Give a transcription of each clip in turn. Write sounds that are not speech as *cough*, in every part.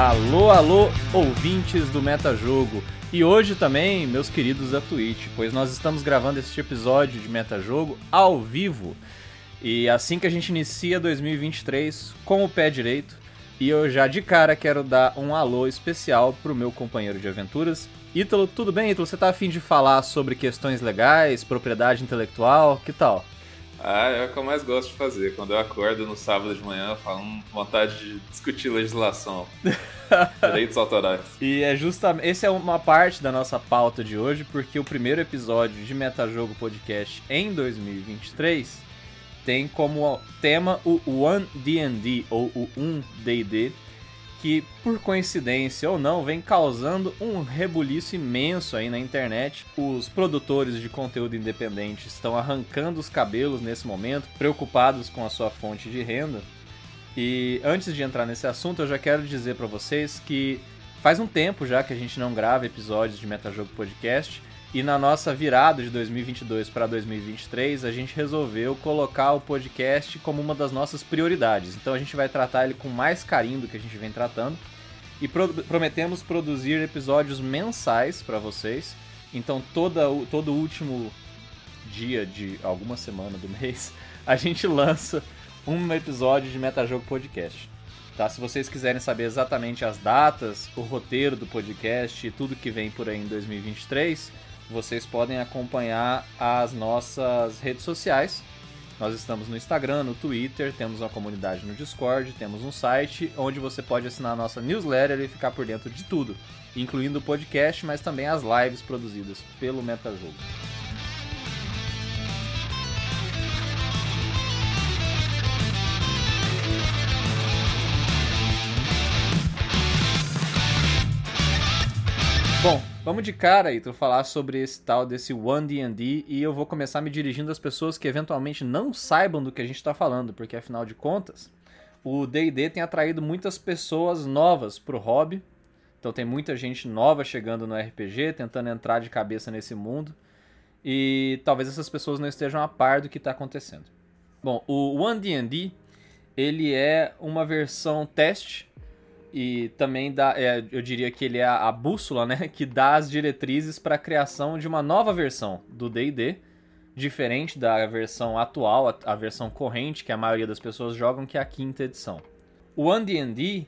Alô, alô, ouvintes do Metajogo. E hoje também, meus queridos da Twitch, pois nós estamos gravando este episódio de Metajogo ao vivo. E assim que a gente inicia 2023 com o pé direito, e eu já de cara quero dar um alô especial pro meu companheiro de aventuras, Ítalo. Tudo bem, Ítalo? Você tá afim de falar sobre questões legais, propriedade intelectual? Que tal? Ah, é o que eu mais gosto de fazer. Quando eu acordo no sábado de manhã, eu falo hum, vontade de discutir legislação. *laughs* direitos autorais. E é justamente. Essa é uma parte da nossa pauta de hoje, porque o primeiro episódio de Metajogo Podcast em 2023 tem como tema o One D&D ou o 1D&D, que por coincidência ou não vem causando um rebuliço imenso aí na internet. Os produtores de conteúdo independente estão arrancando os cabelos nesse momento, preocupados com a sua fonte de renda. E antes de entrar nesse assunto, eu já quero dizer para vocês que faz um tempo já que a gente não grava episódios de Metajogo Podcast. E na nossa virada de 2022 para 2023, a gente resolveu colocar o podcast como uma das nossas prioridades. Então a gente vai tratar ele com mais carinho do que a gente vem tratando. E pro prometemos produzir episódios mensais para vocês. Então toda, todo último dia de alguma semana do *laughs* mês, a gente lança um episódio de Metajogo Podcast. Tá? Se vocês quiserem saber exatamente as datas, o roteiro do podcast e tudo que vem por aí em 2023, vocês podem acompanhar as nossas redes sociais. Nós estamos no Instagram, no Twitter, temos uma comunidade no Discord, temos um site onde você pode assinar a nossa newsletter e ficar por dentro de tudo, incluindo o podcast, mas também as lives produzidas pelo Metajogo. Bom, Vamos de cara, Ito, falar sobre esse tal desse One D&D e eu vou começar me dirigindo às pessoas que eventualmente não saibam do que a gente está falando, porque afinal de contas, o D&D tem atraído muitas pessoas novas pro hobby. Então tem muita gente nova chegando no RPG, tentando entrar de cabeça nesse mundo. E talvez essas pessoas não estejam a par do que está acontecendo. Bom, o One D&D, ele é uma versão teste e também dá, é, eu diria que ele é a, bússola, né, que dá as diretrizes para a criação de uma nova versão do D&D, diferente da versão atual, a, a, versão corrente que a maioria das pessoas jogam, que é a quinta edição. O D&D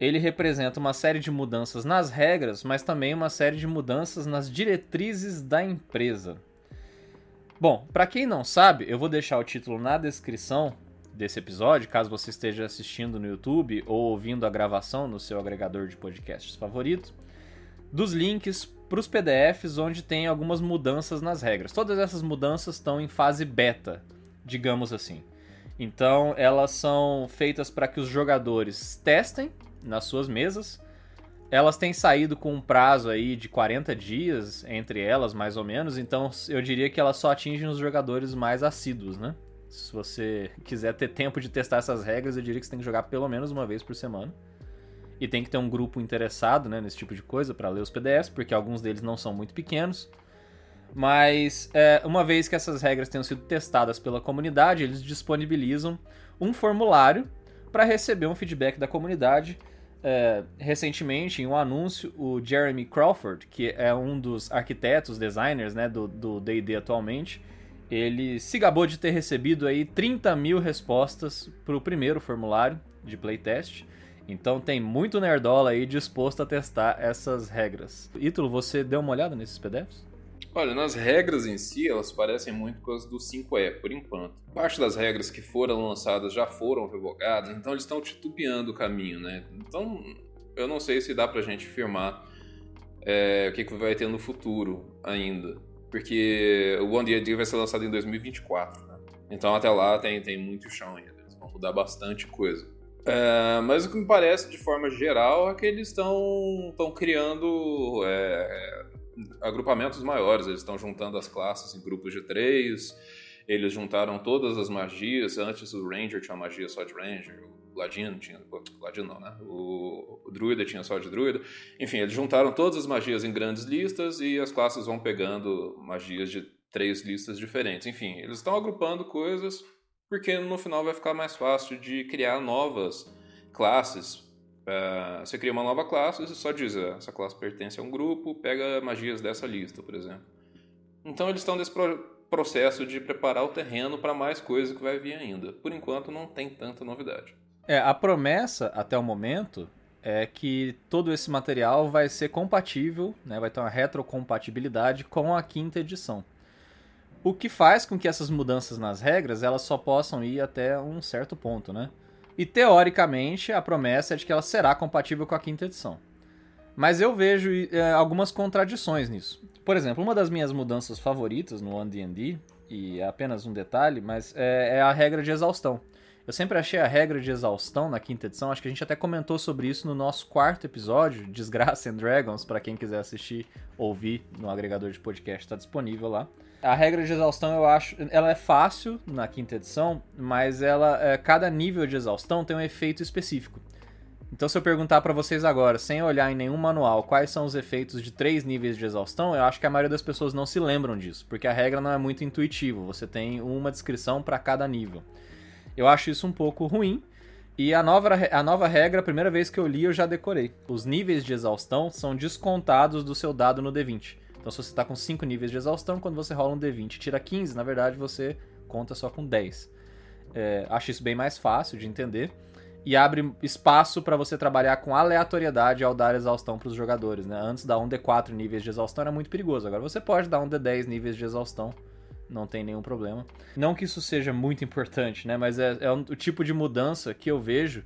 ele representa uma série de mudanças nas regras, mas também uma série de mudanças nas diretrizes da empresa. Bom, para quem não sabe, eu vou deixar o título na descrição desse episódio, caso você esteja assistindo no YouTube ou ouvindo a gravação no seu agregador de podcasts favorito, dos links para os PDFs onde tem algumas mudanças nas regras. Todas essas mudanças estão em fase beta, digamos assim. Então, elas são feitas para que os jogadores testem nas suas mesas. Elas têm saído com um prazo aí de 40 dias entre elas, mais ou menos. Então, eu diria que elas só atingem os jogadores mais assíduos, né? Se você quiser ter tempo de testar essas regras, eu diria que você tem que jogar pelo menos uma vez por semana. E tem que ter um grupo interessado né, nesse tipo de coisa para ler os PDFs, porque alguns deles não são muito pequenos. Mas é, uma vez que essas regras tenham sido testadas pela comunidade, eles disponibilizam um formulário para receber um feedback da comunidade. É, recentemente, em um anúncio, o Jeremy Crawford, que é um dos arquitetos, designers né, do D&D atualmente, ele se gabou de ter recebido aí 30 mil respostas para o primeiro formulário de playtest. Então tem muito nerdola aí disposto a testar essas regras. Ítalo, você deu uma olhada nesses PDFs? Olha, nas regras em si, elas parecem muito com as do 5E, por enquanto. Parte das regras que foram lançadas já foram revogadas, então eles estão titubeando o caminho, né? Então, eu não sei se dá pra gente afirmar é, o que, que vai ter no futuro ainda porque o One D&D vai ser lançado em 2024, né? Então até lá tem, tem muito chão ainda, eles vão mudar bastante coisa. É, mas o que me parece, de forma geral, é que eles estão criando é, agrupamentos maiores, eles estão juntando as classes em grupos de três, eles juntaram todas as magias, antes o Ranger tinha magia só de Ranger, Ladino tinha. Ladino não, né? O, o Druida tinha só de Druida. Enfim, eles juntaram todas as magias em grandes listas e as classes vão pegando magias de três listas diferentes. Enfim, eles estão agrupando coisas porque no final vai ficar mais fácil de criar novas classes Uh, você cria uma nova classe e só diz, ah, essa classe pertence a um grupo, pega magias dessa lista, por exemplo. Então eles estão nesse pro processo de preparar o terreno para mais coisa que vai vir ainda. Por enquanto não tem tanta novidade. É, a promessa até o momento é que todo esse material vai ser compatível, né, vai ter uma retrocompatibilidade com a quinta edição. O que faz com que essas mudanças nas regras elas só possam ir até um certo ponto, né? E teoricamente a promessa é de que ela será compatível com a quinta edição. Mas eu vejo é, algumas contradições nisso. Por exemplo, uma das minhas mudanças favoritas no One D&D, e é apenas um detalhe, mas é, é a regra de exaustão. Eu sempre achei a regra de exaustão na quinta edição, acho que a gente até comentou sobre isso no nosso quarto episódio, *laughs* Desgraça and Dragons, para quem quiser assistir, ouvir no agregador de podcast, está disponível lá. A regra de exaustão eu acho, ela é fácil na quinta edição, mas ela, é, cada nível de exaustão tem um efeito específico. Então, se eu perguntar para vocês agora, sem olhar em nenhum manual, quais são os efeitos de três níveis de exaustão, eu acho que a maioria das pessoas não se lembram disso, porque a regra não é muito intuitiva. Você tem uma descrição para cada nível. Eu acho isso um pouco ruim. E a nova, a nova regra, a primeira vez que eu li, eu já decorei. Os níveis de exaustão são descontados do seu dado no D20. Então, se você está com 5 níveis de exaustão, quando você rola um D20 e tira 15, na verdade você conta só com 10. É, acho isso bem mais fácil de entender. E abre espaço para você trabalhar com aleatoriedade ao dar exaustão para os jogadores. Né? Antes, dar um D4 níveis de exaustão era muito perigoso. Agora você pode dar um D10 níveis de exaustão não tem nenhum problema. Não que isso seja muito importante, né? Mas é, é o tipo de mudança que eu vejo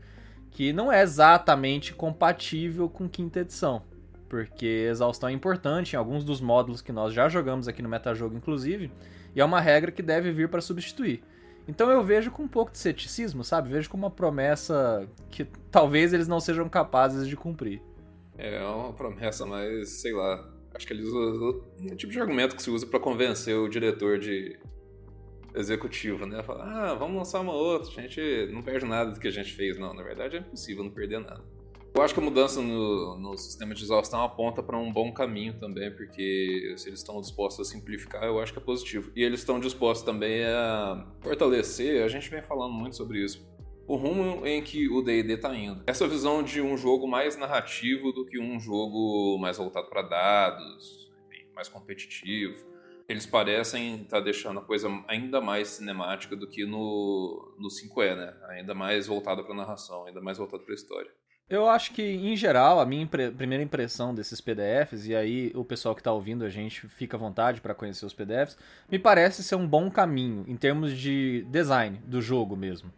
que não é exatamente compatível com quinta edição. Porque exaustão é importante em alguns dos módulos que nós já jogamos aqui no Metajogo, inclusive, e é uma regra que deve vir para substituir. Então eu vejo com um pouco de ceticismo, sabe? Vejo como uma promessa que talvez eles não sejam capazes de cumprir. É uma promessa, mas sei lá, Acho que eles usam o tipo de argumento que se usa para convencer o diretor de executivo, né? Falar, ah, vamos lançar uma outra, a gente não perde nada do que a gente fez. Não, na verdade é impossível não perder nada. Eu acho que a mudança no, no sistema de exaustão aponta para um bom caminho também, porque se eles estão dispostos a simplificar, eu acho que é positivo. E eles estão dispostos também a fortalecer, a gente vem falando muito sobre isso, o rumo em que o D&D está indo. Essa visão de um jogo mais narrativo do que um jogo mais voltado para dados, mais competitivo. Eles parecem estar tá deixando a coisa ainda mais cinemática do que no, no 5E, né? Ainda mais voltada para narração, ainda mais voltada para história. Eu acho que, em geral, a minha impre primeira impressão desses PDFs, e aí o pessoal que está ouvindo a gente fica à vontade para conhecer os PDFs, me parece ser um bom caminho em termos de design do jogo mesmo.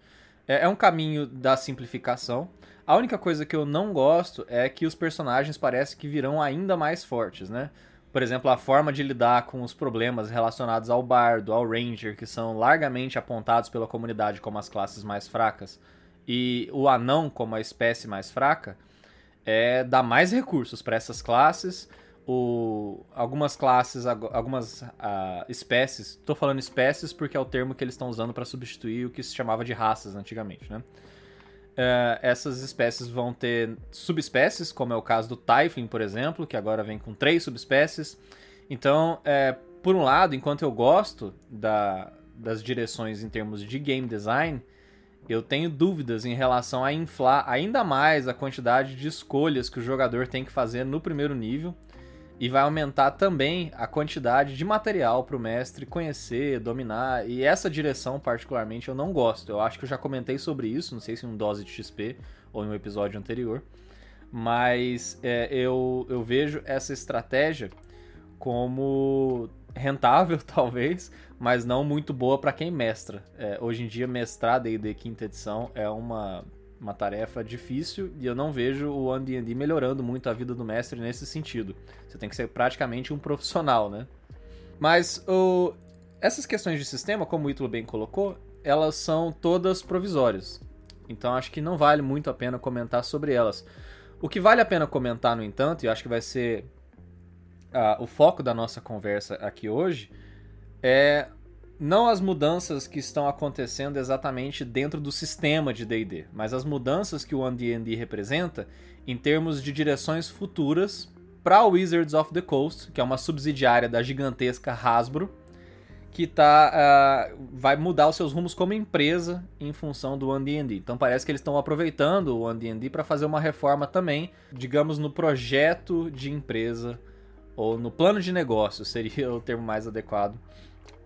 É, é um caminho da simplificação. A única coisa que eu não gosto é que os personagens parecem que virão ainda mais fortes, né? Por exemplo, a forma de lidar com os problemas relacionados ao bardo, ao ranger, que são largamente apontados pela comunidade como as classes mais fracas, e o anão como a espécie mais fraca, é dar mais recursos para essas classes o, algumas classes, algumas uh, espécies. Estou falando espécies porque é o termo que eles estão usando para substituir o que se chamava de raças antigamente, né? Uh, essas espécies vão ter subespécies, como é o caso do Typhling, por exemplo, que agora vem com três subespécies. Então, é, por um lado, enquanto eu gosto da, das direções em termos de game design, eu tenho dúvidas em relação a inflar ainda mais a quantidade de escolhas que o jogador tem que fazer no primeiro nível e vai aumentar também a quantidade de material para o mestre conhecer, dominar. E essa direção, particularmente, eu não gosto. Eu acho que eu já comentei sobre isso, não sei se em um dose de XP ou em um episódio anterior. Mas é, eu, eu vejo essa estratégia como rentável, *laughs* talvez, mas não muito boa para quem mestra. É, hoje em dia, mestrar D&D quinta edição é uma uma tarefa difícil e eu não vejo o D&D melhorando muito a vida do mestre nesse sentido. Você tem que ser praticamente um profissional, né? Mas o... essas questões de sistema, como o Ítalo bem colocou, elas são todas provisórias. Então acho que não vale muito a pena comentar sobre elas. O que vale a pena comentar, no entanto, e acho que vai ser uh, o foco da nossa conversa aqui hoje, é não as mudanças que estão acontecendo exatamente dentro do sistema de D&D, mas as mudanças que o D&D representa em termos de direções futuras para Wizards of the Coast, que é uma subsidiária da gigantesca Hasbro, que tá, uh, vai mudar os seus rumos como empresa em função do OneD&D. Então parece que eles estão aproveitando o OneD&D para fazer uma reforma também, digamos, no projeto de empresa ou no plano de negócio, seria o termo mais adequado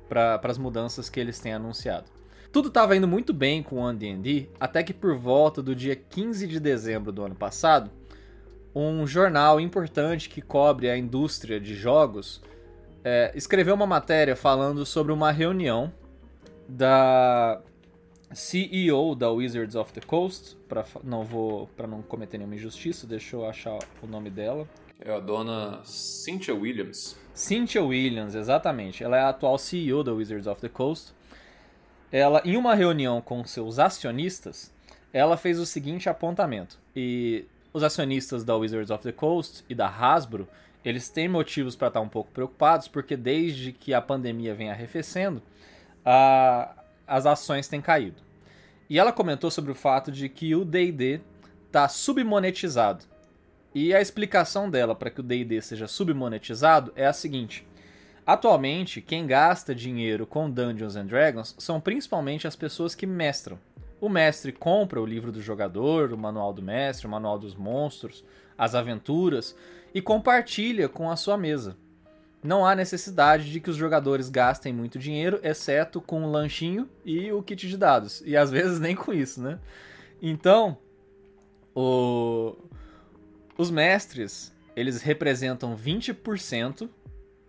para as mudanças que eles têm anunciado. Tudo estava indo muito bem com o OneD&D, até que por volta do dia 15 de dezembro do ano passado, um jornal importante que cobre a indústria de jogos é, escreveu uma matéria falando sobre uma reunião da CEO da Wizards of the Coast, para não vou para não cometer nenhuma injustiça, deixa eu achar o nome dela. É a dona Cynthia Williams. Cynthia Williams, exatamente. Ela é a atual CEO da Wizards of the Coast. Ela, em uma reunião com seus acionistas, ela fez o seguinte apontamento. E os acionistas da Wizards of the Coast e da Hasbro eles têm motivos para estar um pouco preocupados, porque desde que a pandemia vem arrefecendo, a, as ações têm caído. E ela comentou sobre o fato de que o D&D está submonetizado. E a explicação dela para que o D&D seja submonetizado é a seguinte: Atualmente, quem gasta dinheiro com Dungeons and Dragons são principalmente as pessoas que mestram. O mestre compra o livro do jogador, o manual do mestre, o manual dos monstros, as aventuras, e compartilha com a sua mesa. Não há necessidade de que os jogadores gastem muito dinheiro, exceto com o lanchinho e o kit de dados. E às *laughs* vezes nem com isso, né? Então, o... os mestres, eles representam 20%,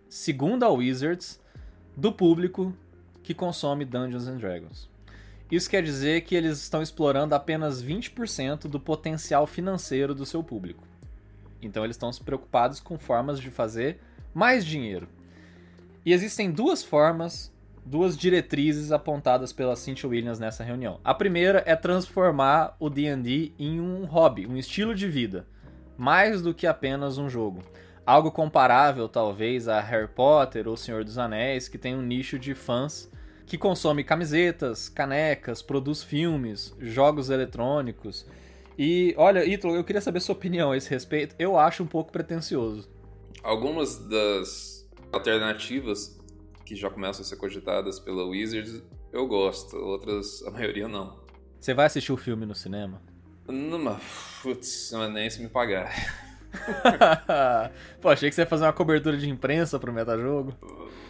segundo a Wizards, do público que consome Dungeons and Dragons. Isso quer dizer que eles estão explorando apenas 20% do potencial financeiro do seu público. Então eles estão se preocupados com formas de fazer mais dinheiro. E existem duas formas, duas diretrizes apontadas pela Cynthia Williams nessa reunião. A primeira é transformar o D&D em um hobby, um estilo de vida, mais do que apenas um jogo. Algo comparável, talvez, a Harry Potter ou Senhor dos Anéis, que tem um nicho de fãs que consome camisetas, canecas, produz filmes, jogos eletrônicos e olha, Ítalo, eu queria saber sua opinião a esse respeito. Eu acho um pouco pretencioso. Algumas das alternativas que já começam a ser cogitadas pela Wizards eu gosto, outras a maioria não. Você vai assistir o filme no cinema? Não, mas, putz, nem se me pagar. *laughs* Pô, achei que você ia fazer uma cobertura de imprensa pro metajogo.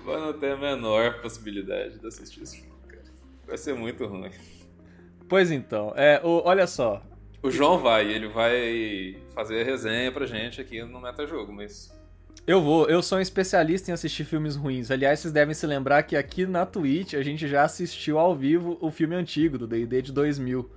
Vai não ter a menor possibilidade de assistir esse filme, cara. Vai ser muito ruim. Pois então, é, o, olha só, o João vai, ele vai fazer a resenha pra gente aqui no Metajogo, mas. Eu vou, eu sou um especialista em assistir filmes ruins. Aliás, vocês devem se lembrar que aqui na Twitch a gente já assistiu ao vivo o filme antigo do D&D de 2000.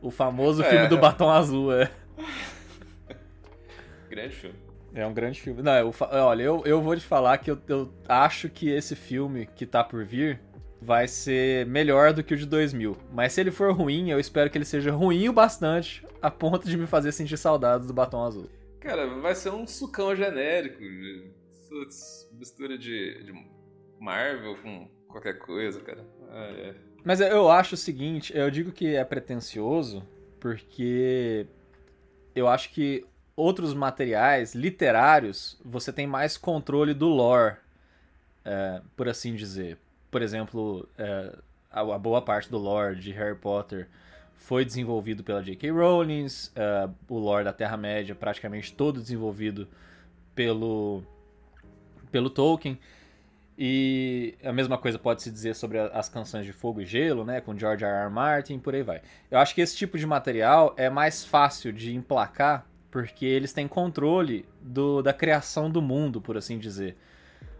O famoso é. filme do Batom Azul, é. *laughs* grande filme. É um grande filme. Não, eu, olha, eu, eu vou te falar que eu, eu acho que esse filme que tá por vir vai ser melhor do que o de 2000. Mas se ele for ruim, eu espero que ele seja ruim o bastante a ponto de me fazer sentir saudades do batom azul. Cara, vai ser um sucão genérico. mistura de, de, Marvel com qualquer coisa, cara. Ah, é. Mas eu acho o seguinte, eu digo que é pretencioso porque eu acho que outros materiais literários você tem mais controle do lore, é, por assim dizer por exemplo, é, a, a, boa parte do lore de Harry Potter foi desenvolvido pela J.K. Rowling, é, o lore da Terra-média praticamente todo desenvolvido pelo, pelo Tolkien. E a mesma coisa pode se dizer sobre as canções de Fogo e Gelo, né, com George R. R. Martin, por aí vai. Eu acho que esse tipo de material é mais fácil de emplacar porque eles têm controle do, da criação do mundo, por assim dizer.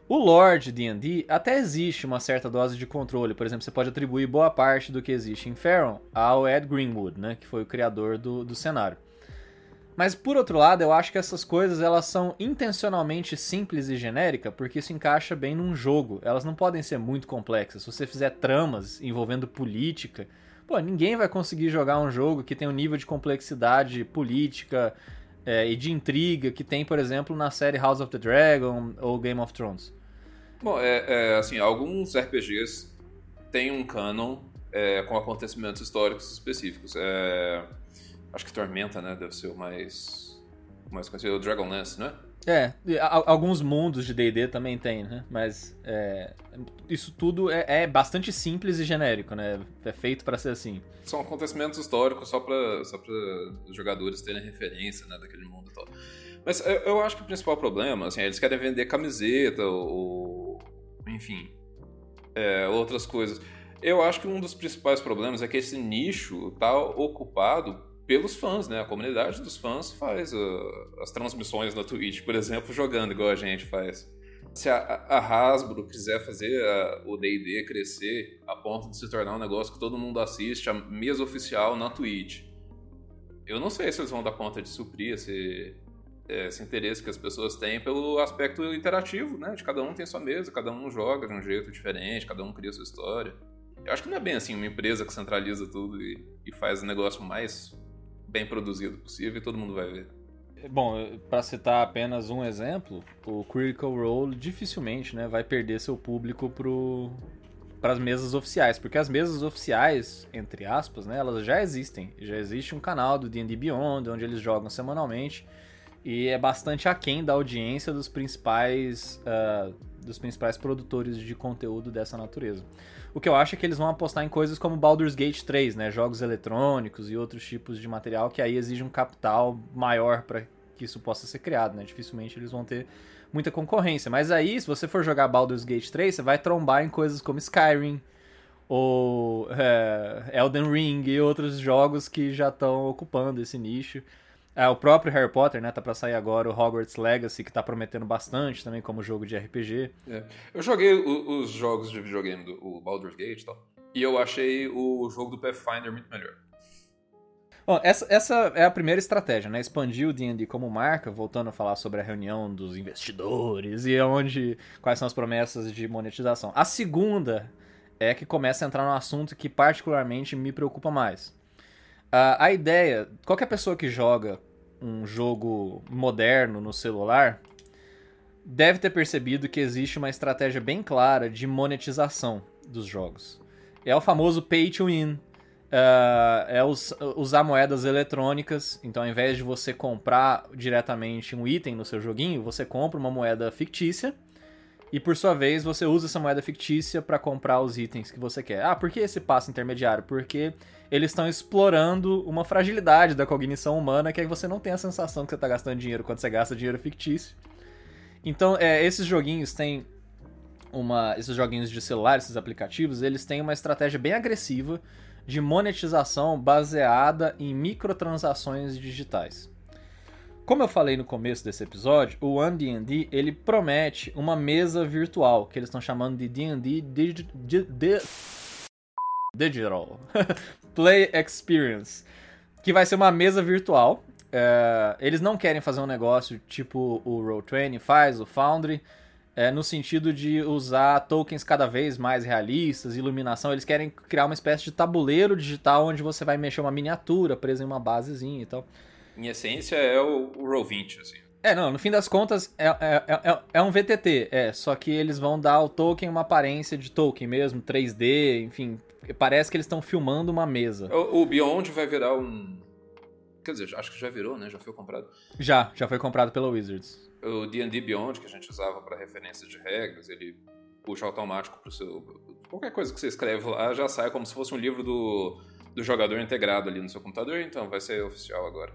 O Lord D&D até existe uma certa dose de controle. Por exemplo, você pode atribuir boa parte do que existe em Faron ao Ed Greenwood, né, que foi o criador do, do cenário. Mas por outro lado, eu acho que essas coisas elas são intencionalmente simples e genéricas, porque isso encaixa bem num jogo. Elas não podem ser muito complexas. Se você fizer tramas envolvendo política, pô, ninguém vai conseguir jogar um jogo que tem um nível de complexidade política é, e de intriga que tem, por exemplo, na série House of the Dragon ou Game of Thrones. Bom, é, é, assim, alguns RPGs têm um canon é, com acontecimentos históricos específicos. É, acho que Tormenta, né, deve ser o mais, mais conhecido. O Dragonlance, né? É, alguns mundos de D&D também tem, né? Mas é, isso tudo é, é, bastante simples e genérico, né? É feito para ser assim. São acontecimentos históricos só para só os jogadores terem referência né, daquele mundo e tal. Mas eu, eu, acho que o principal problema, assim, eles querem vender camiseta ou, enfim, é, outras coisas. Eu acho que um dos principais problemas é que esse nicho tá ocupado pelos fãs, né? A comunidade dos fãs faz uh, as transmissões na Twitch, por exemplo, jogando igual a gente faz. Se a, a Hasbro quiser fazer a, o D&D crescer a ponto de se tornar um negócio que todo mundo assiste, a mesa oficial na Twitch, eu não sei se eles vão dar conta de suprir esse, esse interesse que as pessoas têm pelo aspecto interativo, né? De cada um tem sua mesa, cada um joga de um jeito diferente, cada um cria sua história. Eu acho que não é bem assim uma empresa que centraliza tudo e, e faz o negócio mais bem produzido possível e todo mundo vai ver. Bom, para citar apenas um exemplo, o Critical Role dificilmente né, vai perder seu público para as mesas oficiais, porque as mesas oficiais, entre aspas, né, elas já existem. Já existe um canal do D&D Beyond, onde eles jogam semanalmente, e é bastante aquém da audiência dos principais, uh, dos principais produtores de conteúdo dessa natureza. O que eu acho é que eles vão apostar em coisas como Baldur's Gate 3, né? Jogos eletrônicos e outros tipos de material que aí exige um capital maior para que isso possa ser criado, né? Dificilmente eles vão ter muita concorrência. Mas aí, se você for jogar Baldur's Gate 3, você vai trombar em coisas como Skyrim ou é, Elden Ring e outros jogos que já estão ocupando esse nicho. É, o próprio Harry Potter, né? Tá pra sair agora o Hogwarts Legacy, que tá prometendo bastante também como jogo de RPG. É. Eu joguei o, os jogos de videogame do o Baldur's Gate e tal. E eu achei o jogo do Pathfinder muito melhor. Bom, essa, essa é a primeira estratégia, né? Expandir o D&D como marca, voltando a falar sobre a reunião dos investidores e onde quais são as promessas de monetização. A segunda é que começa a entrar no assunto que particularmente me preocupa mais. Uh, a ideia, qualquer pessoa que joga um jogo moderno no celular deve ter percebido que existe uma estratégia bem clara de monetização dos jogos. É o famoso pay to win. Uh, é us, usar moedas eletrônicas. Então, ao invés de você comprar diretamente um item no seu joguinho, você compra uma moeda fictícia e por sua vez você usa essa moeda fictícia para comprar os itens que você quer. Ah, por que esse passo intermediário? Porque eles estão explorando uma fragilidade da cognição humana que é que você não tem a sensação que você está gastando dinheiro quando você gasta dinheiro fictício. Então, é, esses joguinhos têm uma, esses joguinhos de celular, esses aplicativos, eles têm uma estratégia bem agressiva de monetização baseada em microtransações digitais. Como eu falei no começo desse episódio, o One D&D ele promete uma mesa virtual que eles estão chamando de D&D Digital *laughs* Play Experience, que vai ser uma mesa virtual. É, eles não querem fazer um negócio tipo o Roll20 faz, o Foundry, é, no sentido de usar tokens cada vez mais realistas, iluminação. Eles querem criar uma espécie de tabuleiro digital onde você vai mexer uma miniatura presa em uma basezinha e tal em essência, é o, o Roll20, assim. É, não, no fim das contas é, é, é, é, um VTT, é, só que eles vão dar ao token uma aparência de token mesmo, 3D, enfim, parece que eles estão filmando uma mesa. O, o, Beyond vai virar um... Quer dizer, acho que já virou, né? Já foi comprado. Já, já foi comprado pela Wizards. O D&D Beyond, que a gente usava para referência de regras, ele puxa automático pro seu... Qualquer coisa que você escreve lá já sai como se fosse um livro do, do jogador integrado ali no seu computador, então vai ser oficial agora.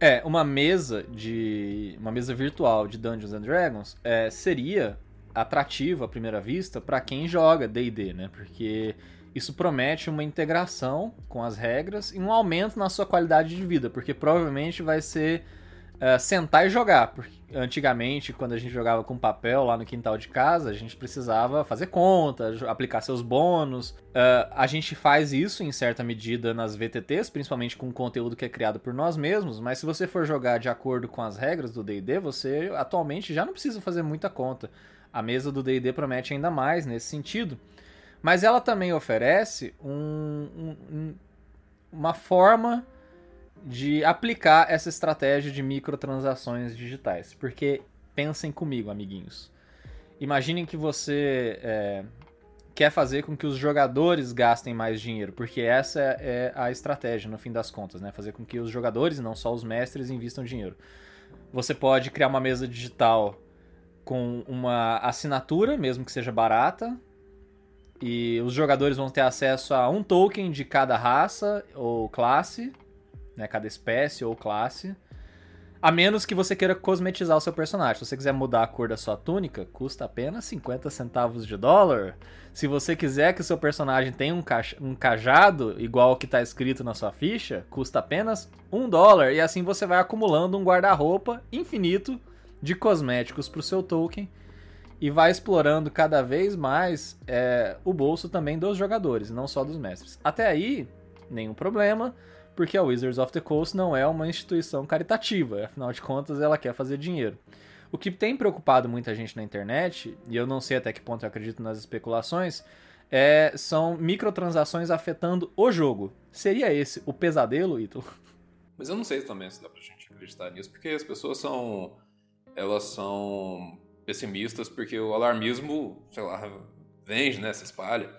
É, uma mesa de. uma mesa virtual de Dungeons and Dragons é, seria atrativa à primeira vista para quem joga DD, né? Porque isso promete uma integração com as regras e um aumento na sua qualidade de vida, porque provavelmente vai ser uh, sentar e jogar. Porque antigamente, quando a gente jogava com papel lá no quintal de casa, a gente precisava fazer conta, aplicar seus bônus. Uh, a gente faz isso em certa medida nas VTTs, principalmente com conteúdo que é criado por nós mesmos, mas se você for jogar de acordo com as regras do D&D, você atualmente já não precisa fazer muita conta. A mesa do D&D promete ainda mais nesse sentido. Mas ela também oferece um, um, um, uma forma de aplicar essa estratégia de microtransações digitais. Porque pensem comigo, amiguinhos. Imaginem que você é, quer fazer com que os jogadores gastem mais dinheiro, porque essa é a estratégia no fim das contas, né? Fazer com que os jogadores, não só os mestres, investam dinheiro. Você pode criar uma mesa digital com uma assinatura, mesmo que seja barata. E os jogadores vão ter acesso a um token de cada raça ou classe, né, cada espécie ou classe. A menos que você queira cosmetizar o seu personagem. Se você quiser mudar a cor da sua túnica, custa apenas 50 centavos de dólar. Se você quiser que o seu personagem tenha um, um cajado, igual o que está escrito na sua ficha, custa apenas um dólar. E assim você vai acumulando um guarda-roupa infinito de cosméticos para o seu token. E vai explorando cada vez mais é, o bolso também dos jogadores, não só dos mestres. Até aí, nenhum problema porque a Wizards of the Coast não é uma instituição caritativa, afinal de contas ela quer fazer dinheiro. O que tem preocupado muita gente na internet, e eu não sei até que ponto eu acredito nas especulações, é, são microtransações afetando o jogo. Seria esse o pesadelo, Ítalo? Mas eu não sei também se dá pra gente acreditar nisso, porque as pessoas são. Elas são pessimistas, porque o alarmismo, sei lá, vende, né? Se espalha.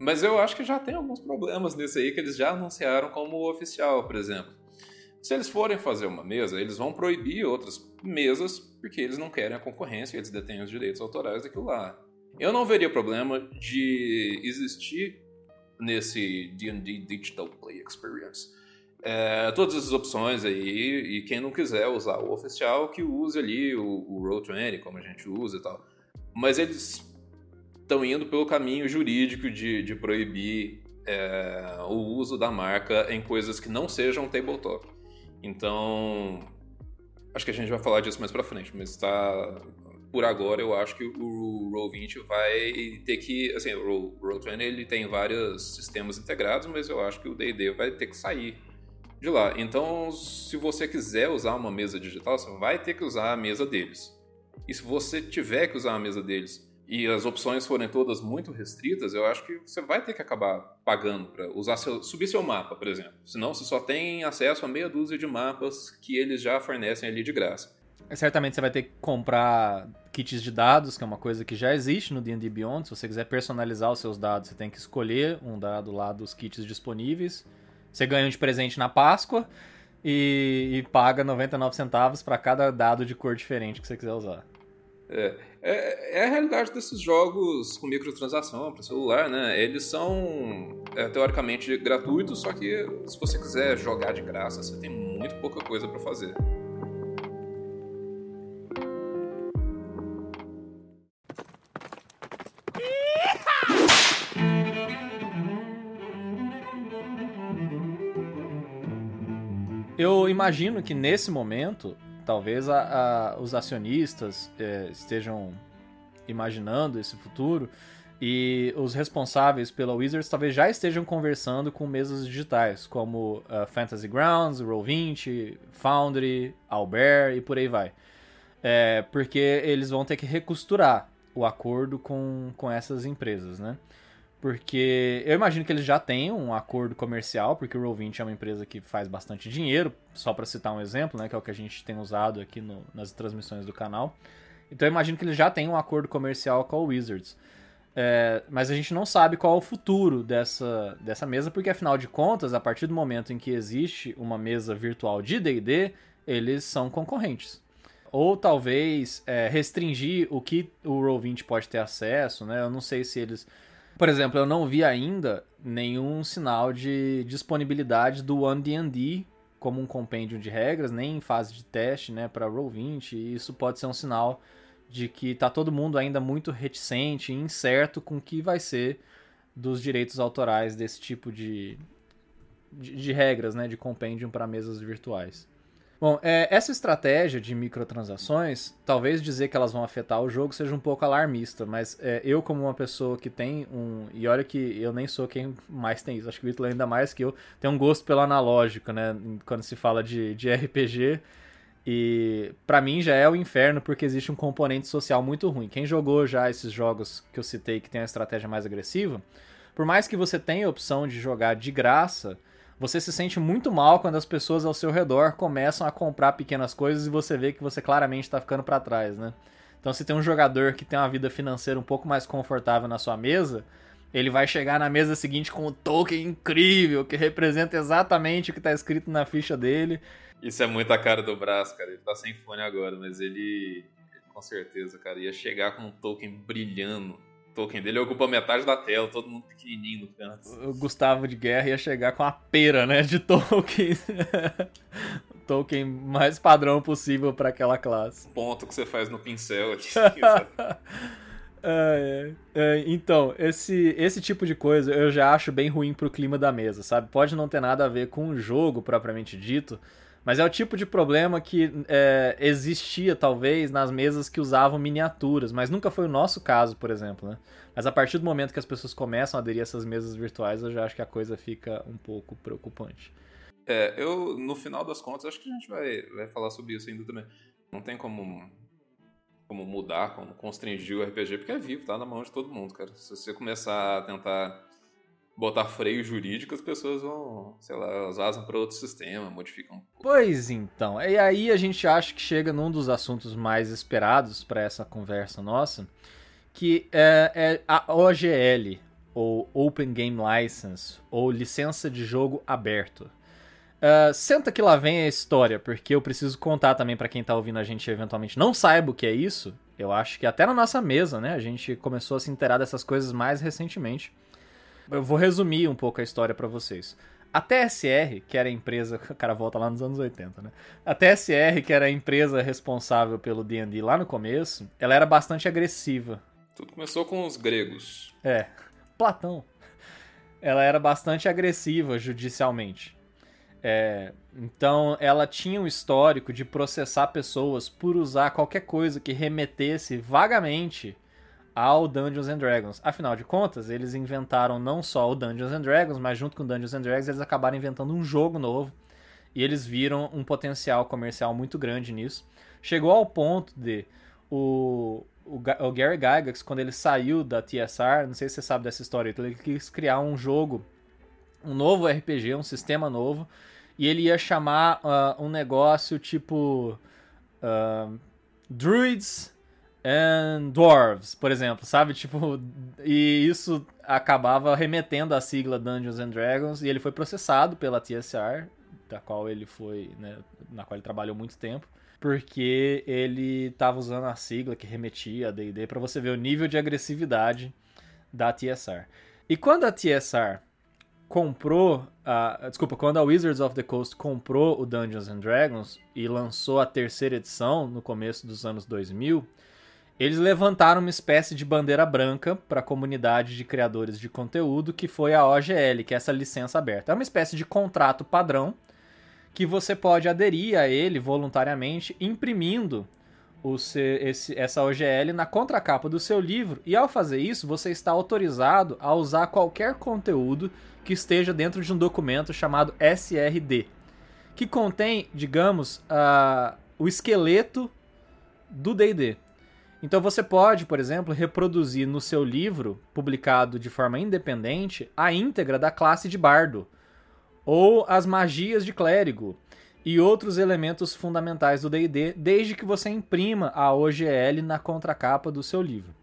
Mas eu acho que já tem alguns problemas nesse aí que eles já anunciaram como oficial, por exemplo. Se eles forem fazer uma mesa, eles vão proibir outras mesas porque eles não querem a concorrência, eles detêm os direitos autorais daquilo lá. Eu não veria problema de existir nesse D&D Digital Play Experience é, todas essas opções aí, e quem não quiser usar o oficial, que use ali o, o Roll20, como a gente usa e tal. Mas eles estão indo pelo caminho jurídico de, de proibir é, o uso da marca em coisas que não sejam tabletop. Então, acho que a gente vai falar disso mais pra frente, mas tá. Por agora, eu acho que o Roll20 vai ter que. Assim, o Roll20 ele tem vários sistemas integrados, mas eu acho que o DD vai ter que sair de lá. Então, se você quiser usar uma mesa digital, você vai ter que usar a mesa deles. E se você tiver que usar a mesa deles e as opções forem todas muito restritas, eu acho que você vai ter que acabar pagando para usar seu, subir seu mapa, por exemplo. Senão você só tem acesso a meia dúzia de mapas que eles já fornecem ali de graça. É, certamente você vai ter que comprar kits de dados, que é uma coisa que já existe no D&D Beyond. Se você quiser personalizar os seus dados, você tem que escolher um dado lá dos kits disponíveis. Você ganha um de presente na Páscoa e, e paga 99 centavos para cada dado de cor diferente que você quiser usar. É, é, é, a realidade desses jogos com microtransação para celular, né? Eles são é, teoricamente gratuitos, só que se você quiser jogar de graça, você tem muito pouca coisa para fazer. Eu imagino que nesse momento talvez a, a, os acionistas é, estejam imaginando esse futuro e os responsáveis pela Wizards talvez já estejam conversando com mesas digitais, como uh, Fantasy Grounds, Roll20, Foundry, Albert e por aí vai. É, porque eles vão ter que recosturar o acordo com, com essas empresas, né? Porque eu imagino que eles já tenham um acordo comercial, porque o Roll20 é uma empresa que faz bastante dinheiro, só para citar um exemplo, né, que é o que a gente tem usado aqui no, nas transmissões do canal. Então eu imagino que eles já têm um acordo comercial com a Wizards. É, mas a gente não sabe qual é o futuro dessa, dessa mesa, porque afinal de contas, a partir do momento em que existe uma mesa virtual de DD, eles são concorrentes. Ou talvez é, restringir o que o Roll20 pode ter acesso, né? Eu não sei se eles por exemplo, eu não vi ainda nenhum sinal de disponibilidade do OneDND como um compêndio de regras, nem em fase de teste, né, para Roll20. E isso pode ser um sinal de que tá todo mundo ainda muito reticente e incerto com o que vai ser dos direitos autorais desse tipo de, de, de regras, né, de compêndio para mesas virtuais. Bom, é, essa estratégia de microtransações, talvez dizer que elas vão afetar o jogo seja um pouco alarmista, mas é, eu, como uma pessoa que tem um. E olha que eu nem sou quem mais tem isso, acho que o Vitor ainda mais que eu, tem um gosto pelo analógico, né? Quando se fala de, de RPG. E para mim já é o inferno porque existe um componente social muito ruim. Quem jogou já esses jogos que eu citei que tem a estratégia mais agressiva, por mais que você tenha a opção de jogar de graça você se sente muito mal quando as pessoas ao seu redor começam a comprar pequenas coisas e você vê que você claramente está ficando para trás, né? Então, se tem um jogador que tem uma vida financeira um pouco mais confortável na sua mesa, ele vai chegar na mesa seguinte com um token incrível que representa exatamente o que está escrito na ficha dele. Isso é muito a cara do braço, cara. Ele tá sem fone agora, mas ele, com certeza, cara, ia chegar com um token brilhando. Token dele ocupa metade da tela, todo mundo pequenininho no canto. O Gustavo de Guerra ia chegar com a pera, né, de *laughs* token. token mais padrão possível para aquela classe. Ponto que você faz no pincel aqui. *laughs* É, é, então, esse, esse tipo de coisa eu já acho bem ruim pro clima da mesa, sabe? Pode não ter nada a ver com o jogo propriamente dito, mas é o tipo de problema que é, existia, talvez, nas mesas que usavam miniaturas, mas nunca foi o nosso caso, por exemplo, né? Mas a partir do momento que as pessoas começam a aderir a essas mesas virtuais, eu já acho que a coisa fica um pouco preocupante. É, eu, no final das contas, acho que a gente vai, vai falar sobre isso ainda também. Não tem como como mudar, como constringir o RPG, porque é vivo, tá na mão de todo mundo, cara. Se você começar a tentar botar freio jurídico, as pessoas vão, sei lá, elas vazam para outro sistema, modificam. Pois então, e aí a gente acha que chega num dos assuntos mais esperados para essa conversa nossa, que é, é a OGL, ou Open Game License, ou licença de jogo aberto. Uh, senta que lá vem a história, porque eu preciso contar também para quem tá ouvindo a gente eventualmente não saiba o que é isso. Eu acho que até na nossa mesa, né, a gente começou a se inteirar dessas coisas mais recentemente. Eu vou resumir um pouco a história para vocês. A TSR, que era a empresa, *laughs* o cara volta lá nos anos 80, né? A TSR, que era a empresa responsável pelo D&D lá no começo, ela era bastante agressiva. Tudo começou com os gregos. É, Platão. Ela era bastante agressiva judicialmente. É, então ela tinha um histórico de processar pessoas por usar qualquer coisa que remetesse vagamente ao Dungeons and Dragons. Afinal de contas, eles inventaram não só o Dungeons and Dragons, mas junto com o Dungeons and Dragons eles acabaram inventando um jogo novo e eles viram um potencial comercial muito grande nisso. Chegou ao ponto de o, o, o Gary Gygax, quando ele saiu da TSR, não sei se você sabe dessa história, ele quis criar um jogo, um novo RPG, um sistema novo, e ele ia chamar uh, um negócio tipo uh, Druids and Dwarves, por exemplo, sabe? Tipo, e isso acabava remetendo à sigla Dungeons and Dragons e ele foi processado pela TSR, da qual ele foi, né, na qual ele trabalhou muito tempo, porque ele estava usando a sigla que remetia a D&D para você ver o nível de agressividade da TSR. E quando a TSR comprou, a, desculpa, quando a Wizards of the Coast comprou o Dungeons and Dragons e lançou a terceira edição no começo dos anos 2000, eles levantaram uma espécie de bandeira branca para a comunidade de criadores de conteúdo, que foi a OGL, que é essa licença aberta. É uma espécie de contrato padrão que você pode aderir a ele voluntariamente, imprimindo o esse, essa OGL na contracapa do seu livro. E ao fazer isso, você está autorizado a usar qualquer conteúdo que esteja dentro de um documento chamado SRD, que contém, digamos, uh, o esqueleto do D&D. Então você pode, por exemplo, reproduzir no seu livro, publicado de forma independente, a íntegra da classe de bardo, ou as magias de clérigo, e outros elementos fundamentais do D&D, desde que você imprima a OGL na contracapa do seu livro.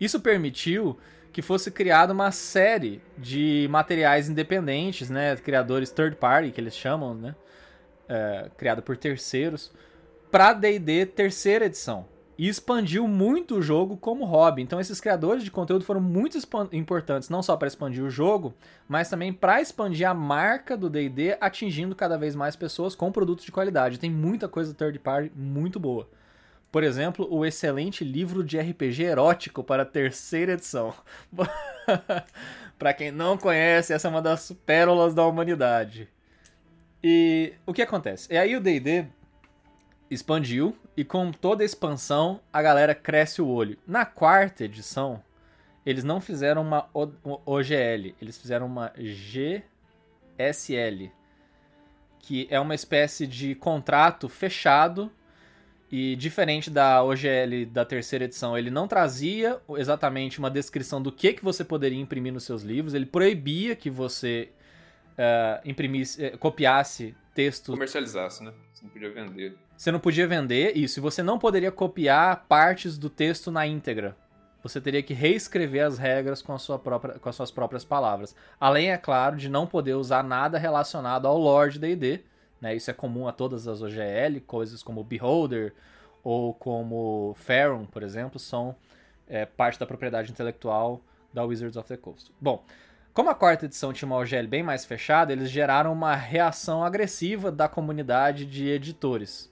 Isso permitiu que fosse criada uma série de materiais independentes, né, criadores third party que eles chamam, né, é, criado por terceiros, para D&D terceira edição e expandiu muito o jogo como hobby. Então esses criadores de conteúdo foram muito importantes, não só para expandir o jogo, mas também para expandir a marca do D&D, atingindo cada vez mais pessoas com produtos de qualidade. Tem muita coisa third party muito boa. Por exemplo, o excelente livro de RPG erótico para a terceira edição. *laughs* para quem não conhece, essa é uma das pérolas da humanidade. E o que acontece? E aí o D&D expandiu e com toda a expansão a galera cresce o olho. Na quarta edição, eles não fizeram uma OGL, eles fizeram uma GSL, que é uma espécie de contrato fechado e diferente da OGL da terceira edição, ele não trazia exatamente uma descrição do que, que você poderia imprimir nos seus livros, ele proibia que você uh, imprimisse, uh, copiasse textos. Comercializasse, né? Não podia vender. Você não podia vender isso, e você não poderia copiar partes do texto na íntegra. você teria que reescrever as regras com, sua própria, com as suas próprias palavras. Além, é claro, de não poder usar nada relacionado ao Lord D&D, né? Isso é comum a todas as OGL, coisas como Beholder ou como Faron, por exemplo, são é, parte da propriedade intelectual da Wizards of the Coast. Bom, como a quarta edição tinha uma OGL bem mais fechada, eles geraram uma reação agressiva da comunidade de editores.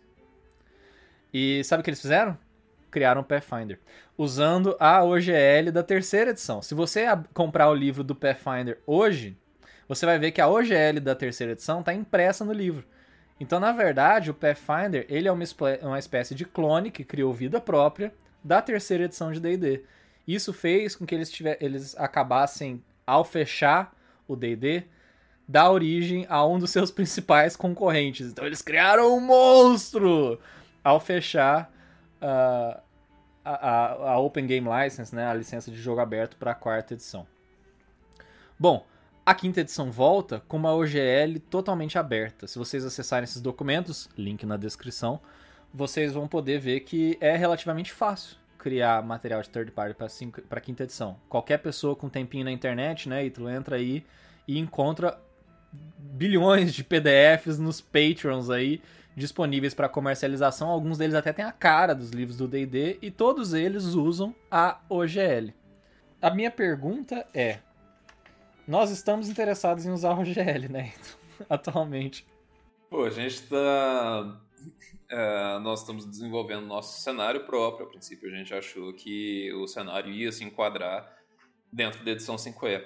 E sabe o que eles fizeram? Criaram o Pathfinder, usando a OGL da terceira edição. Se você comprar o livro do Pathfinder hoje, você vai ver que a OGL da terceira edição está impressa no livro. Então, na verdade, o Pathfinder ele é uma, uma espécie de clone que criou vida própria da terceira edição de D&D. Isso fez com que eles, eles acabassem, ao fechar o D&D, dar origem a um dos seus principais concorrentes. Então eles criaram um monstro ao fechar uh, a, a, Open Game License, né, a licença de jogo aberto para a quarta edição. Bom, a quinta edição volta com uma OGL totalmente aberta. Se vocês acessarem esses documentos, link na descrição, vocês vão poder ver que é relativamente fácil criar material de third party para quinta edição. Qualquer pessoa com tempinho na internet, né, tu entra aí e encontra bilhões de PDFs nos Patreons aí disponíveis para comercialização. Alguns deles até têm a cara dos livros do D&D e todos eles usam a OGL. A minha pergunta é: nós estamos interessados em usar a OGL, né? *laughs* Atualmente. Pô, a gente está é, nós estamos desenvolvendo nosso cenário próprio. A princípio, a gente achou que o cenário ia se enquadrar dentro da edição 5E.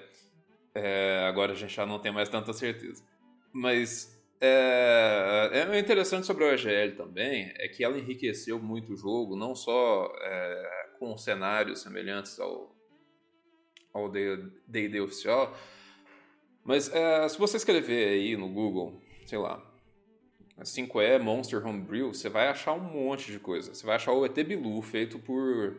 É, agora a gente já não tem mais tanta certeza. Mas é, é interessante sobre a OGL também é que ela enriqueceu muito o jogo, não só é, com cenários semelhantes ao ao D&D oficial, mas é, se você escrever aí no Google, sei lá, 5E Monster Homebrew, você vai achar um monte de coisa. Você vai achar o ET Bilu feito por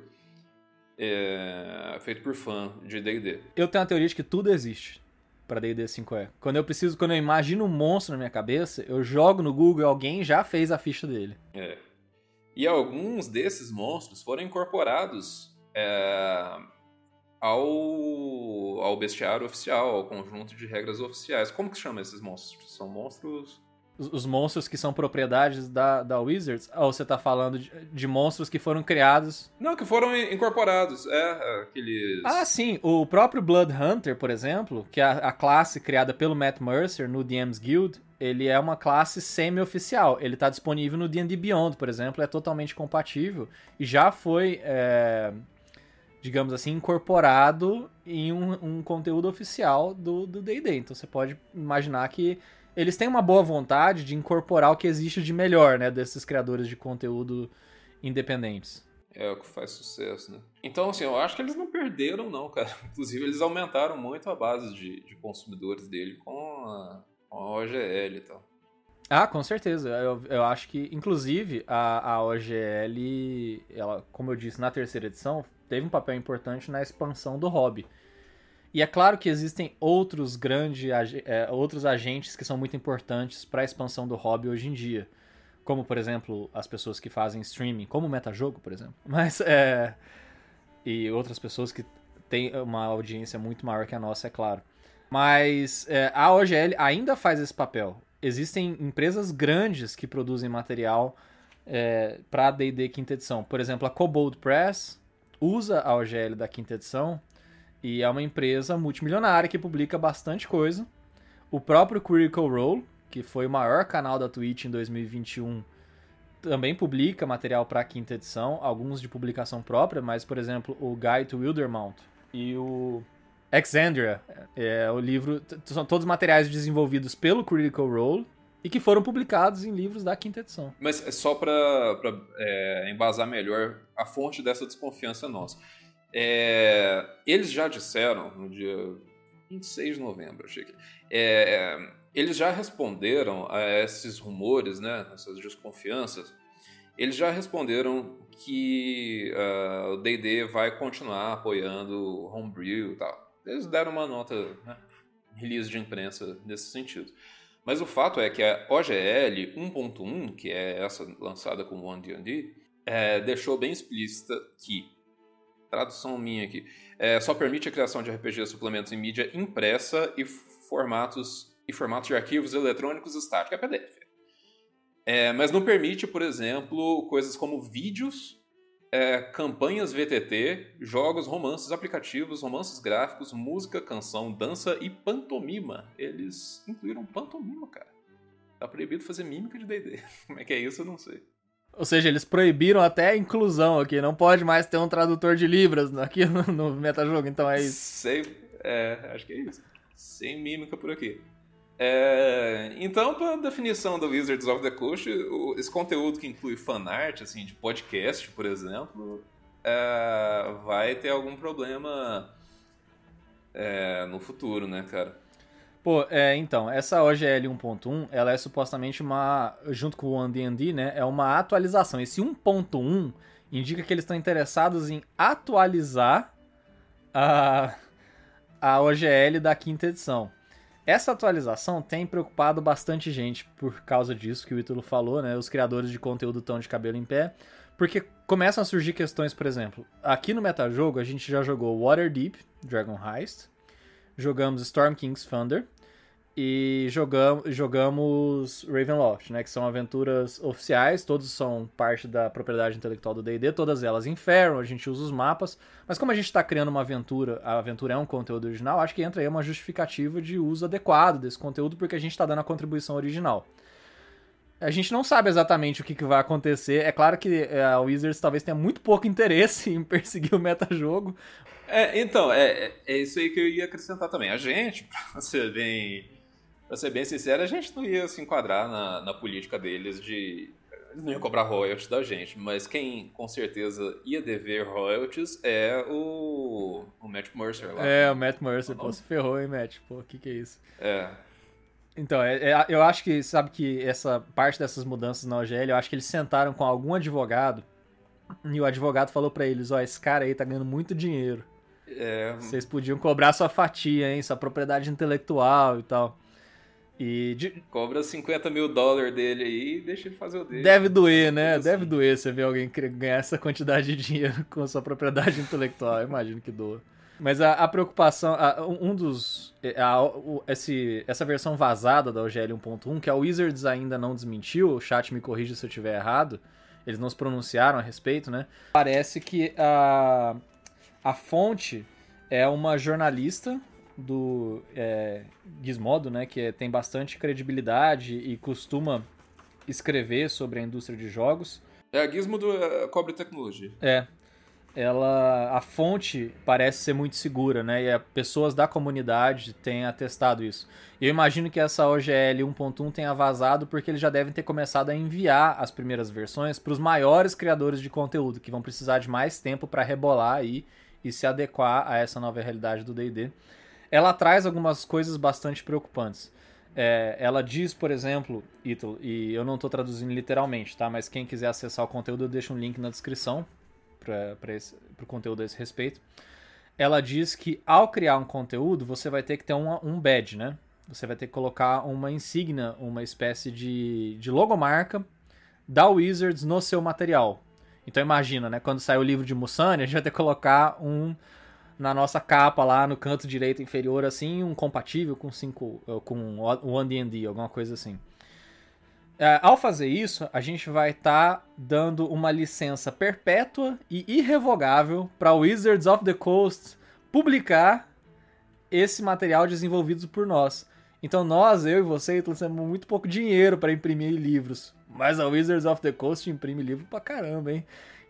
é, feito por fã de D&D. Eu tenho a teoria de que tudo existe para D&D 5e. Quando eu preciso, quando eu imagino um monstro na minha cabeça, eu jogo no Google e alguém já fez a ficha dele. É. E alguns desses monstros foram incorporados é, ao, ao bestiário oficial, ao conjunto de regras oficiais. Como que chama esses monstros? São monstros os monstros que são propriedades da, da Wizards? Ou você tá falando de, de, monstros que foram criados? Não, que foram incorporados. É, aqueles. Ah, sim. O próprio Blood Hunter, por exemplo, que é a, a classe criada pelo Matt Mercer no DM's Guild, ele é uma classe semi-oficial. Ele tá disponível no D&D Beyond, por exemplo, é totalmente compatível e já foi, é, digamos assim, incorporado em um, um conteúdo oficial do D&D. Então você pode imaginar que eles têm uma boa vontade de incorporar o que existe de melhor, né, desses criadores de conteúdo independentes. É o que faz sucesso, né? Então, assim, eu acho que eles não perderam, não, cara. *laughs* Inclusive, eles aumentaram muito a base de, de consumidores dele com a, com a OGL e tal. Ah, com certeza. Eu, eu acho que, inclusive, a, a OGL, ela, como eu disse na terceira edição, teve um papel importante na expansão do hobby. E é claro que existem outros grandes é, outros agentes que são muito importantes para a expansão do hobby hoje em dia. Como, por exemplo, as pessoas que fazem streaming, como o Metajogo, por exemplo. *laughs* Mas, é... E outras pessoas que têm uma audiência muito maior que a nossa, é claro. Mas é, a OGL ainda faz esse papel. Existem empresas grandes que produzem material é, para D&D quinta edição. Por exemplo, a Kobold Press usa a OGL da quinta edição e é uma empresa multimilionária que publica bastante coisa. O próprio Critical Role, que foi o maior canal da Twitch em 2021, também publica material para a quinta edição, alguns de publicação própria, mas, por exemplo, o Guide to Wildermount e o Exandria, é o livro, são todos materiais desenvolvidos pelo Critical Role e que foram publicados em livros da quinta edição. Mas é só para é, embasar melhor a fonte dessa desconfiança nossa. É, eles já disseram no dia 26 de novembro, achei que. É, eles já responderam a esses rumores, né, essas desconfianças. Eles já responderam que uh, o D&D vai continuar apoiando Homebrew e tal. Eles deram uma nota, né, release de imprensa nesse sentido. Mas o fato é que a OGL 1.1, que é essa lançada com o One D&D, é, deixou bem explícita que tradução minha aqui. É, só permite a criação de RPG suplementos em mídia impressa e formatos e formatos de arquivos eletrônicos estáticos, é PDF. É, mas não permite, por exemplo, coisas como vídeos, é, campanhas VTT, jogos, romances, aplicativos, romances gráficos, música, canção, dança e pantomima. Eles incluíram pantomima, cara. Tá proibido fazer mímica de D&D. *laughs* Como é que é isso, eu não sei. Ou seja, eles proibiram até a inclusão aqui. Não pode mais ter um tradutor de libras aqui *laughs* no, no metajogo, então é isso. Sei, é, acho que é isso. Sem mímica por aqui. É, então, para definição do Wizards of the Coast, esse conteúdo que inclui fanart, assim, de podcast, por exemplo, é, vai ter algum problema é, no futuro, né, cara? Pô, é, então, essa OGL 1.1, ela é supostamente uma, junto com o OneDND, né, é uma atualização. Esse 1.1 indica que eles estão interessados em atualizar a, a OGL da quinta edição. Essa atualização tem preocupado bastante gente por causa disso que o Ítalo falou, né? Os criadores de conteúdo estão de cabelo em pé. Porque começam a surgir questões, por exemplo, aqui no metajogo a gente já jogou Waterdeep, Dragon Heist, jogamos Storm King's Thunder, e jogamos, jogamos Ravenloft, né? Que são aventuras oficiais, todos são parte da propriedade intelectual do D&D, todas elas em Faron, a gente usa os mapas, mas como a gente está criando uma aventura, a aventura é um conteúdo original, acho que entra aí uma justificativa de uso adequado desse conteúdo, porque a gente está dando a contribuição original. A gente não sabe exatamente o que, que vai acontecer. É claro que é, a Wizards talvez tenha muito pouco interesse *laughs* em perseguir o metajogo. É, então, é, é isso aí que eu ia acrescentar também. A gente, *laughs* pra ser bem Pra ser bem sincero, a gente não ia se enquadrar na, na política deles de. Eles não iam cobrar royalties da gente, mas quem com certeza ia dever royalties é o. o Matt Mercer lá. É, o Matt Mercer. Pô, se ferrou, hein, Matt? Pô, o que, que é isso? É. Então, é, é, eu acho que, sabe que essa parte dessas mudanças na OGL, eu acho que eles sentaram com algum advogado e o advogado falou para eles: ó, esse cara aí tá ganhando muito dinheiro. É... Vocês podiam cobrar sua fatia, hein? Sua propriedade intelectual e tal. E de... Cobra 50 mil dólares dele aí e deixa ele fazer o dele. Deve doer, né? Assim. Deve doer você ver alguém ganhar essa quantidade de dinheiro *laughs* com sua propriedade intelectual. Imagino que doa. Mas a, a preocupação, a, um dos. É, a, o, esse, essa versão vazada da OGL 1.1, que a Wizards ainda não desmentiu, o chat me corrige se eu estiver errado, eles não se pronunciaram a respeito, né? Parece que a, a fonte é uma jornalista do é, Gizmodo, né, que é, tem bastante credibilidade e costuma escrever sobre a indústria de jogos. É, a Gizmodo é, cobre tecnologia. É. Ela, a fonte parece ser muito segura, né? E pessoas da comunidade têm atestado isso. Eu imagino que essa OGL 1.1 tenha vazado porque eles já devem ter começado a enviar as primeiras versões para os maiores criadores de conteúdo, que vão precisar de mais tempo para rebolar aí e se adequar a essa nova realidade do D&D ela traz algumas coisas bastante preocupantes. É, ela diz, por exemplo, e eu não estou traduzindo literalmente, tá? Mas quem quiser acessar o conteúdo, eu deixo um link na descrição para o conteúdo a esse respeito. Ela diz que ao criar um conteúdo, você vai ter que ter um, badge, né? Você vai ter que colocar uma insígnia, uma espécie de, de logomarca da Wizards no seu material. Então imagina, né? Quando sair o livro de Musani, a gente vai ter que colocar um, na nossa capa lá no canto direito inferior, assim, um compatível com 5 eh, com o OneDND, alguma coisa assim. É, ao fazer isso, a gente vai estar tá dando uma licença perpétua e irrevogável para Wizards of the Coast publicar esse material desenvolvido por nós. Então nós, eu e você, temos muito pouco dinheiro para imprimir livros. Mas a Wizards of the Coast imprime livro pra caramba, hein?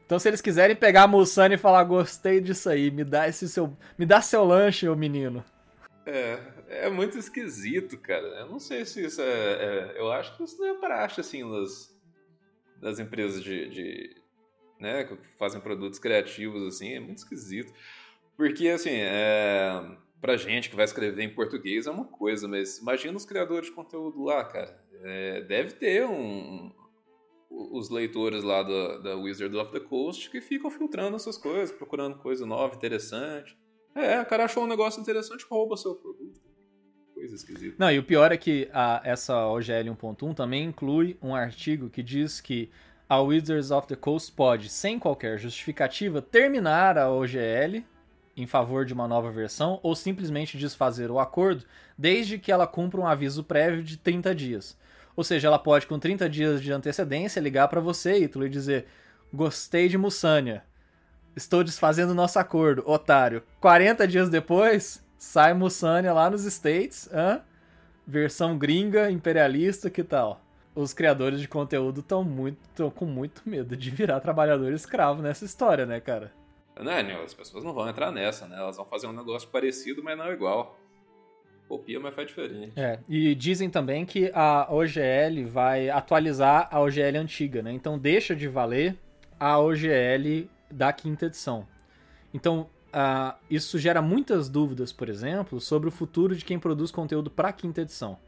Então, se eles quiserem pegar a Mulsanne e falar, gostei disso aí, me dá esse seu. Me dá seu lanche, ô menino. É, é muito esquisito, cara. Eu não sei se isso é. é eu acho que isso não é praxe, assim, das, das empresas de, de. né, que fazem produtos criativos, assim, é muito esquisito. Porque, assim, é, pra gente que vai escrever em português é uma coisa, mas imagina os criadores de conteúdo lá, cara. É, deve ter um, os leitores lá da, da Wizard of the Coast que ficam filtrando essas coisas, procurando coisa nova, interessante. É, o cara achou um negócio interessante, rouba seu produto. Coisa esquisita. Não, e o pior é que a, essa OGL 1.1 também inclui um artigo que diz que a Wizards of the Coast pode, sem qualquer justificativa, terminar a OGL em favor de uma nova versão ou simplesmente desfazer o acordo, desde que ela cumpra um aviso prévio de 30 dias. Ou seja, ela pode, com 30 dias de antecedência, ligar para você, Ítalo, e dizer: Gostei de Mussânia. Estou desfazendo nosso acordo, otário. 40 dias depois, sai Mussânia lá nos States, hã? versão gringa, imperialista, que tal? os criadores de conteúdo estão muito tão com muito medo de virar trabalhador escravo nessa história, né, cara? Né, as pessoas não vão entrar nessa, né? Elas vão fazer um negócio parecido, mas não igual. Copia, mas faz diferente. É, e dizem também que a OGL vai atualizar a OGL antiga, né? Então deixa de valer a OGL da quinta edição. Então, uh, isso gera muitas dúvidas, por exemplo, sobre o futuro de quem produz conteúdo para a quinta edição.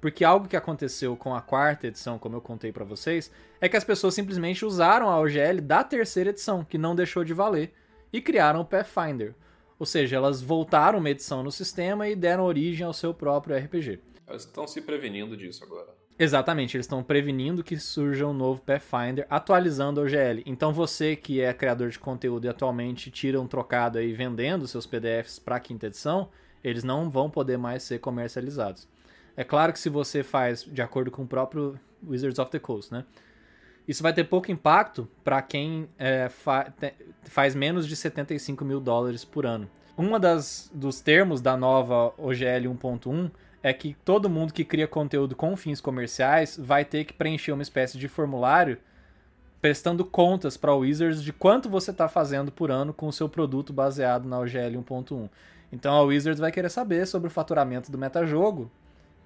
Porque algo que aconteceu com a quarta edição, como eu contei para vocês, é que as pessoas simplesmente usaram a OGL da terceira edição, que não deixou de valer, e criaram o Pathfinder. Ou seja, elas voltaram uma edição no sistema e deram origem ao seu próprio RPG. Elas estão se prevenindo disso agora. Exatamente, eles estão prevenindo que surja um novo Pathfinder, atualizando a OGL. Então você que é criador de conteúdo e atualmente tira um trocado aí vendendo seus PDFs para a quinta edição, eles não vão poder mais ser comercializados. É claro que se você faz de acordo com o próprio Wizards of the Coast, né? Isso vai ter pouco impacto para quem é, fa faz menos de 75 mil dólares por ano. Uma das dos termos da nova OGL 1.1 é que todo mundo que cria conteúdo com fins comerciais vai ter que preencher uma espécie de formulário prestando contas para o Wizards de quanto você está fazendo por ano com o seu produto baseado na OGL 1.1. Então a Wizards vai querer saber sobre o faturamento do metajogo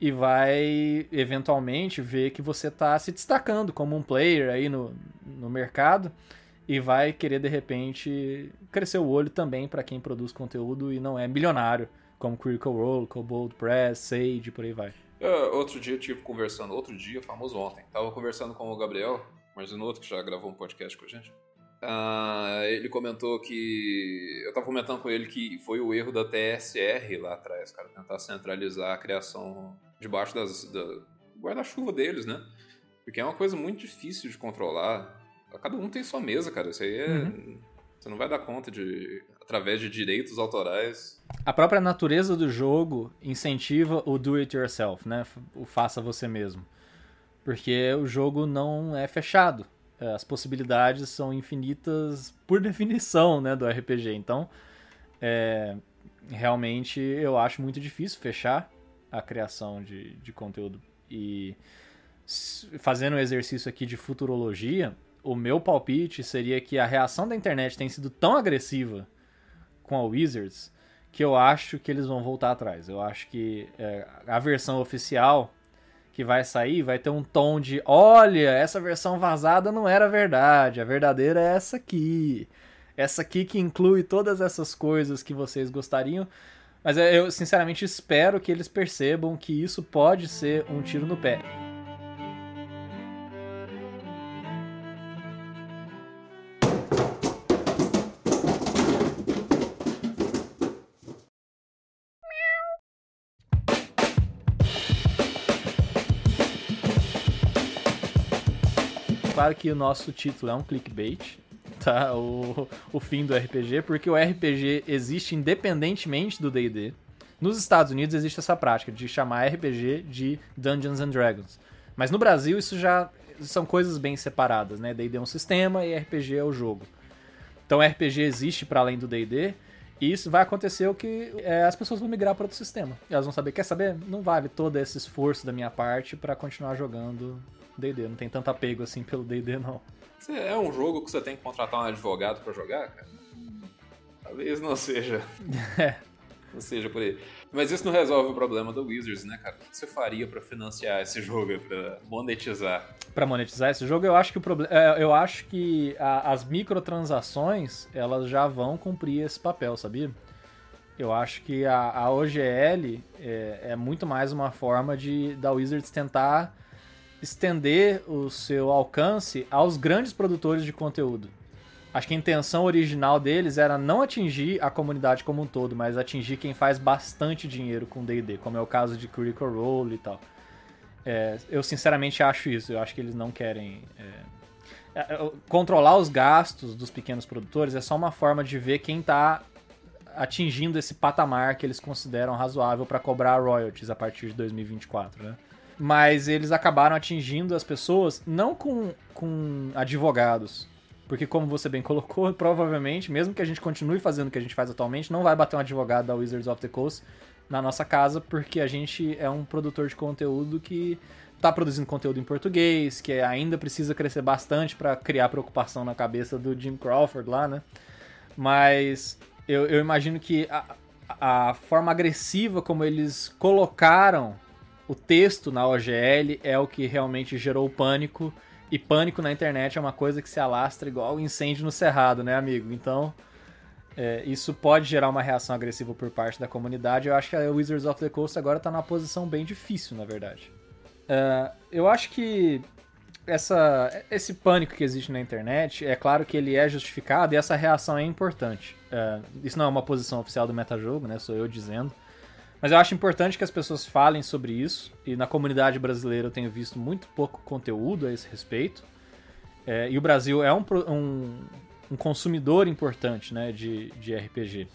e vai eventualmente ver que você está se destacando como um player aí no, no mercado e vai querer de repente crescer o olho também para quem produz conteúdo e não é milionário, como Critical Role, Cobold Press, Sage, por aí vai. Eu, outro dia eu tive conversando, outro dia, famoso ontem, tava conversando com o Gabriel, mas um outro que já gravou um podcast com a gente. Uh, ele comentou que. Eu tava comentando com ele que foi o erro da TSR lá atrás, cara, tentar centralizar a criação debaixo das, da guarda-chuva deles, né? Porque é uma coisa muito difícil de controlar. Cada um tem sua mesa, cara. Isso aí é. Uhum. Você não vai dar conta de. através de direitos autorais. A própria natureza do jogo incentiva o do it yourself, né? O faça você mesmo. Porque o jogo não é fechado. É, as possibilidades são infinitas por *laughs* definição, né, do RPG. Então, é, realmente eu acho muito difícil fechar a criação de, de conteúdo. E fazendo um exercício aqui de futurologia, o meu palpite seria que a reação da internet tem sido tão agressiva com a Wizards que eu acho que eles vão voltar atrás. Eu acho que é, a versão oficial que vai sair vai ter um tom de: olha, essa versão vazada não era verdade, a verdadeira é essa aqui. Essa aqui que inclui todas essas coisas que vocês gostariam. Mas eu sinceramente espero que eles percebam que isso pode ser um tiro no pé. Claro que o nosso título é um clickbait, O, o fim do RPG, porque o RPG existe independentemente do D&D. Nos Estados Unidos existe essa prática de chamar RPG de Dungeons and Dragons. Mas no Brasil isso já são coisas bem separadas, né? D&D é um sistema e RPG é o jogo. Então RPG existe para além do D&D e isso vai acontecer o que é, as pessoas vão migrar para outro sistema. Elas vão saber, quer saber? Não vale todo esse esforço da minha parte para continuar jogando D&D. Não tem tanto apego assim pelo D&D não. É um jogo que você tem que contratar um advogado para jogar, cara? Talvez não seja. *laughs* É. Não seja por aí. Mas isso não resolve o problema do Wizards, né, cara? O que você faria para financiar esse jogo, para monetizar? Para monetizar esse jogo, eu acho que o problema, é, eu acho que a, as microtransações elas já vão cumprir esse papel, sabia? Eu acho que a, a OGL é, é, muito mais uma forma de da Wizards tentar estender o seu alcance aos grandes produtores de conteúdo. Acho que a intenção original deles era não atingir a comunidade como um todo, mas atingir quem faz bastante dinheiro com D&D, como é o caso de Critical Role e tal. É, eu sinceramente acho isso. Eu acho que eles não querem. É... é, é, controlar os gastos dos pequenos produtores é só uma forma de ver quem está atingindo esse patamar que eles consideram razoável para cobrar royalties a partir de 2024, né? Mas eles acabaram atingindo as pessoas não com, com advogados, porque como você bem colocou, *laughs* provavelmente, mesmo que a gente continue fazendo o que a gente faz atualmente, não vai bater um advogado da Wizards of the Coast na nossa casa, porque a gente é um produtor de conteúdo que está produzindo conteúdo em português, que ainda precisa crescer bastante para criar preocupação na cabeça do Jim Crawford lá, né? Mas eu, eu imagino que a, a forma agressiva como eles colocaram o texto na OGL é o que realmente gerou o pânico. E pânico na internet é uma coisa que se alastra igual incêndio no cerrado, né, amigo? Então, é, isso pode gerar uma reação agressiva por parte da comunidade. Eu acho que a Wizards of the Coast agora está numa posição bem difícil, na verdade. Uh, eu acho que essa, esse pânico que existe na internet, é claro que ele é justificado e essa reação é importante. Uh, isso não é uma posição oficial do metajogo, né? Sou eu dizendo. Mas eu acho importante que as pessoas falem sobre isso. E na comunidade brasileira eu tenho visto muito pouco conteúdo a esse respeito. É, e o Brasil é um, um, um consumidor importante né, de, de RPG.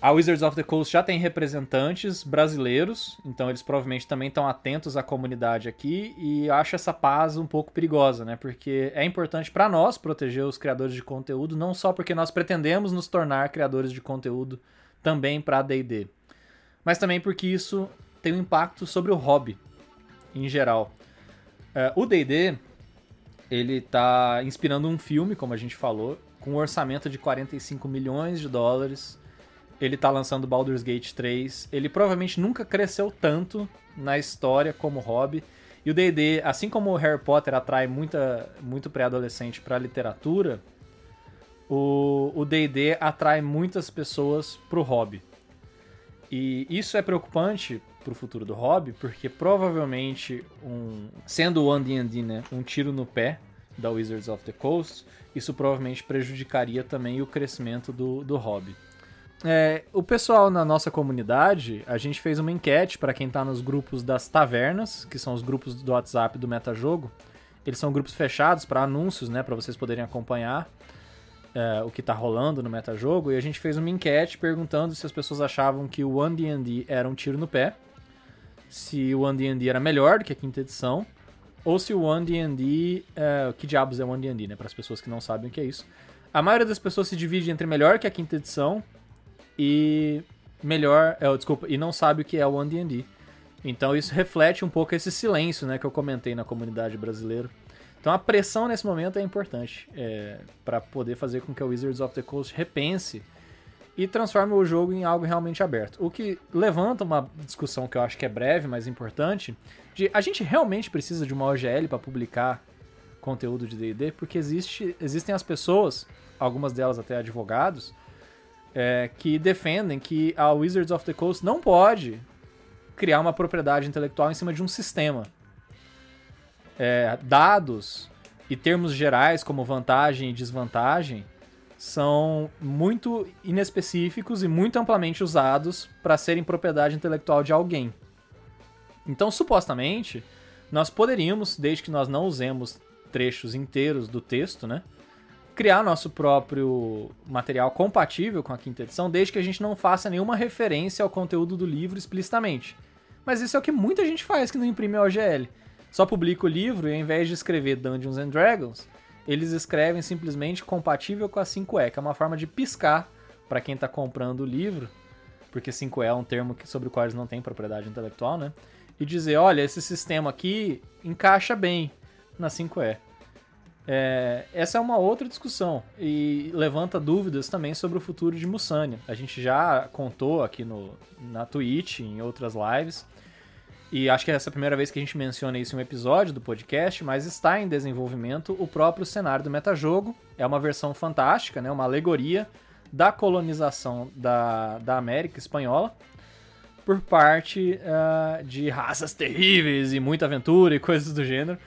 A Wizards of the Coast já tem representantes brasileiros, então eles provavelmente também estão atentos à comunidade aqui e acho essa paz um pouco perigosa, né? Porque é importante para nós proteger os criadores de conteúdo, não só porque nós pretendemos nos tornar criadores de conteúdo também para D&D, mas também porque isso tem um impacto sobre o hobby em geral. Uh, o D&D ele está inspirando um filme, como a gente falou, com um orçamento de 45 milhões de dólares ele tá lançando Baldur's Gate 3. Ele provavelmente nunca cresceu tanto na história como hobby. E o D&D, assim como o Harry Potter atrai muita, muito pré-adolescente para literatura, o D&D atrai muitas pessoas pro hobby. E isso é preocupante pro futuro do hobby, porque provavelmente, um, sendo o D&D né, um tiro no pé da Wizards of the Coast, isso provavelmente prejudicaria também o crescimento do, do hobby. É, o pessoal na nossa comunidade, a gente fez uma enquete para quem tá nos grupos das tavernas, que são os grupos do WhatsApp do Metajogo. Eles são grupos fechados para anúncios, né, para vocês poderem acompanhar é, o que tá rolando no Metajogo. E a gente fez uma enquete perguntando se as pessoas achavam que o One D&D era um tiro no pé, se o One D&D era melhor do que a quinta edição, ou se o One D&D, é, que diabos é o One D&D, né, para as pessoas que não sabem o que é isso. A maioria das pessoas se divide entre melhor que a quinta edição e melhor, é, desculpa, e não sabe o que é o One D&D. Então isso reflete um pouco esse silêncio, né, que eu comentei na comunidade brasileira. Então a pressão nesse momento é importante é, para poder fazer com que a Wizards of the Coast repense e transforme o jogo em algo realmente aberto. O que levanta uma discussão que eu acho que é breve, mas importante, de a gente realmente precisa de uma OGL para publicar conteúdo de D&D, porque existe, existem as pessoas, algumas delas até advogados, é, que defendem que a Wizards of the Coast não pode criar uma propriedade intelectual em cima de um sistema. É, dados e termos gerais como vantagem e desvantagem são muito inespecíficos e muito amplamente usados para serem propriedade intelectual de alguém. Então, supostamente, nós poderíamos, desde que nós não usemos trechos inteiros do texto, né? criar nosso próprio material compatível com a quinta edição, desde que a gente não faça nenhuma referência ao conteúdo do livro explicitamente. Mas isso é o que muita gente faz que não imprime OGL. Só publica o livro e ao invés de escrever Dungeons and Dragons, eles escrevem simplesmente compatível com a 5E, que é uma forma de piscar para quem está comprando o livro, porque 5E é um termo sobre o qual eles não têm propriedade intelectual, né? E dizer, olha, esse sistema aqui encaixa bem na 5E. É, essa é uma outra discussão e levanta dúvidas também sobre o futuro de Musania. A gente já contou aqui no, na Twitch, em outras lives, e acho que essa é a primeira vez que a gente menciona isso em um episódio do podcast, mas está em desenvolvimento o próprio cenário do metajogo. É uma versão fantástica, né, uma alegoria da colonização da, da América Espanhola por parte uh, de raças terríveis e muita aventura e coisas do gênero.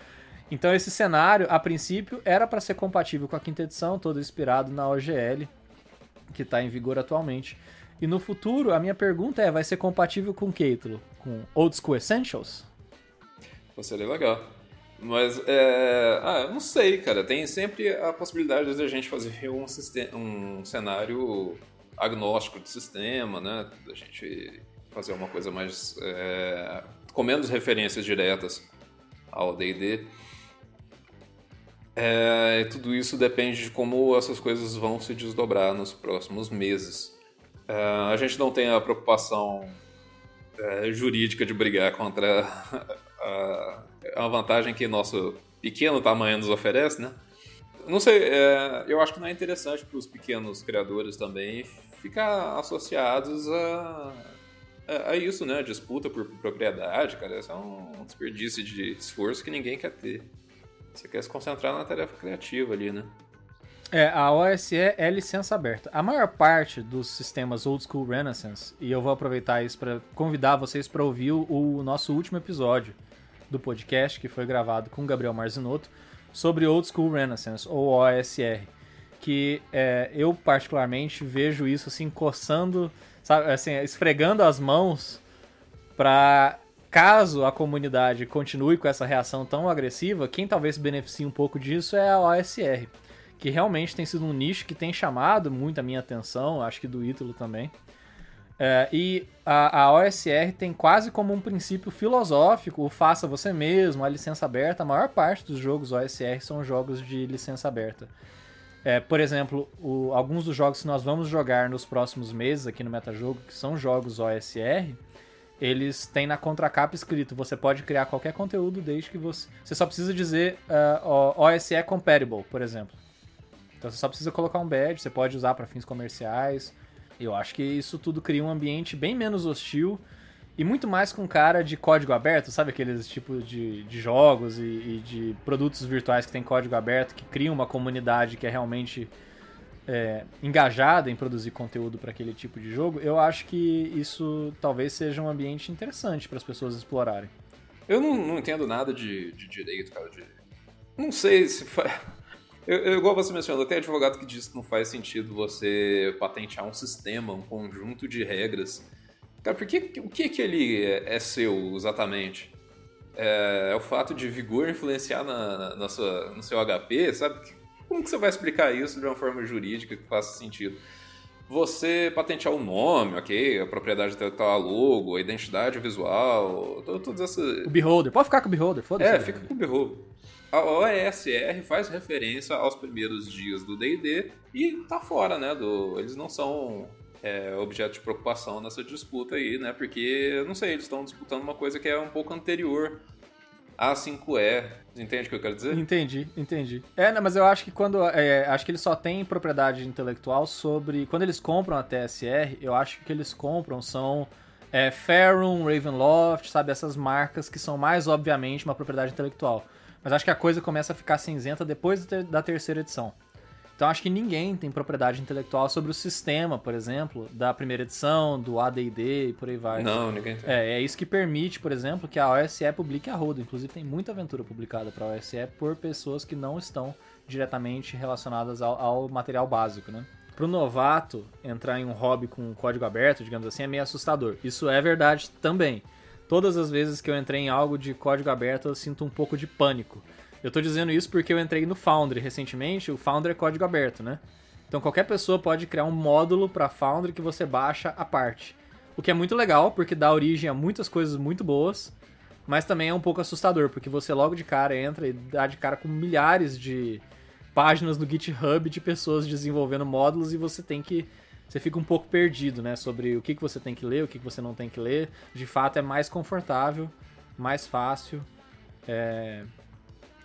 Então esse cenário, a princípio, era para ser compatível com a quinta edição, todo inspirado na OGL, que está em vigor atualmente. E no futuro, a minha pergunta é, vai ser compatível com o que, Com Old School Essentials? Seria legal. Mas, é... ah, eu não sei, cara. Tem sempre a possibilidade de a gente fazer um, sistema, um cenário agnóstico de sistema, né? Da gente fazer uma coisa mais. É... com menos referências diretas ao DD. É, tudo isso depende de como essas coisas vão se desdobrar nos próximos meses. É, a gente não tem a preocupação é, jurídica de brigar contra *laughs* a, a, vantagem que nosso pequeno tamanho nos oferece, né? Não sei, é, eu acho que não é interessante para os pequenos criadores também ficar associados a, a, a, isso, né? Disputa por propriedade, cara. Isso é um desperdício de esforço que ninguém quer ter. Você quer se concentrar na tarefa criativa ali, né? É, a OSE é licença aberta. A maior parte dos sistemas Old School Renaissance, e eu vou aproveitar isso para convidar vocês para ouvir o, o, nosso último episódio do podcast, que foi gravado com o Gabriel Marzinotto, sobre Old School Renaissance, ou OSR. Que é, eu, particularmente, vejo isso assim, coçando, sabe, assim, esfregando as mãos para caso a comunidade continue com essa reação tão agressiva, quem talvez beneficie um pouco disso é a OSR, que realmente tem sido um nicho que tem chamado muito a minha atenção, acho que do Ítalo também. É, e a, a, OSR tem quase como um princípio filosófico o faça você mesmo, a licença aberta. A maior parte dos jogos OSR são jogos de licença aberta. É, por exemplo, o, alguns dos jogos que nós vamos jogar nos próximos meses aqui no Metajogo, que são jogos OSR, eles têm na contracapa escrito: você pode criar qualquer conteúdo desde que você. Você só precisa dizer uh, OSE compatible, por exemplo. Então você só precisa colocar um badge, você pode usar para fins comerciais. Eu acho que isso tudo cria um ambiente bem menos hostil e muito mais com cara de código aberto, sabe aqueles tipos de, de jogos e, e de produtos virtuais que tem código aberto, que criam uma comunidade que é realmente é, engajada em produzir conteúdo para aquele tipo de jogo, eu acho que isso talvez seja um ambiente interessante para as pessoas explorarem. Eu não, não entendo nada de, de, direito, cara. De... Não sei se. *laughs* Eu, eu, igual você mencionou, tem advogado que diz que não faz sentido você patentear um sistema, um conjunto de regras. Cara, por que, o que, que ele é, é seu exatamente? É, é, o fato de vigor influenciar na, na, na sua, no seu HP, sabe? Como que você vai explicar isso de uma forma jurídica que faça sentido? Você patentear o nome, ok? A propriedade intelectual, a logo, a identidade visual, todas essas... O beholder. Pode ficar com o beholder, foda-se. É, fica com o beholder. A OESR faz referência aos primeiros dias do D&D e tá fora, né? Do... Eles não são é, objeto de preocupação nessa disputa aí, né? Porque, não sei, eles estão disputando uma coisa que é um pouco anterior a5E. Entende o que eu quero dizer? Entendi, entendi. É, não, mas eu acho que quando. É, acho que eles só têm propriedade intelectual sobre. Quando eles compram a TSR, eu acho que o que eles compram são. É, Ravenloft, sabe? Essas marcas que são mais obviamente uma propriedade intelectual. Mas acho que a coisa começa a ficar cinzenta depois da terceira edição. Então acho que ninguém tem propriedade intelectual sobre o sistema, por exemplo, da primeira edição, do AD&D e por aí vai. Não, ninguém tem. É, é isso que permite, por exemplo, que a OSE publique a roda. Inclusive tem muita aventura publicada para a OSE por pessoas que não estão diretamente relacionadas ao, ao material básico, né? Para o novato entrar em um hobby com código aberto, digamos assim, é meio assustador. Isso é verdade também. Todas as vezes que eu entrei em algo de código aberto, eu sinto um pouco de pânico. Eu tô dizendo isso porque eu entrei no Foundry recentemente, o Foundry é código aberto, né? Então qualquer pessoa pode criar um módulo para Foundry que você baixa a parte. O que é muito legal, porque dá origem a muitas coisas muito boas, mas também é um pouco assustador, porque você logo de cara entra e dá de cara com milhares de páginas no GitHub de pessoas desenvolvendo módulos e você tem que você fica um pouco perdido, né, sobre o que, que você tem que ler, o que, que você não tem que ler. De fato, é mais confortável, mais fácil. É,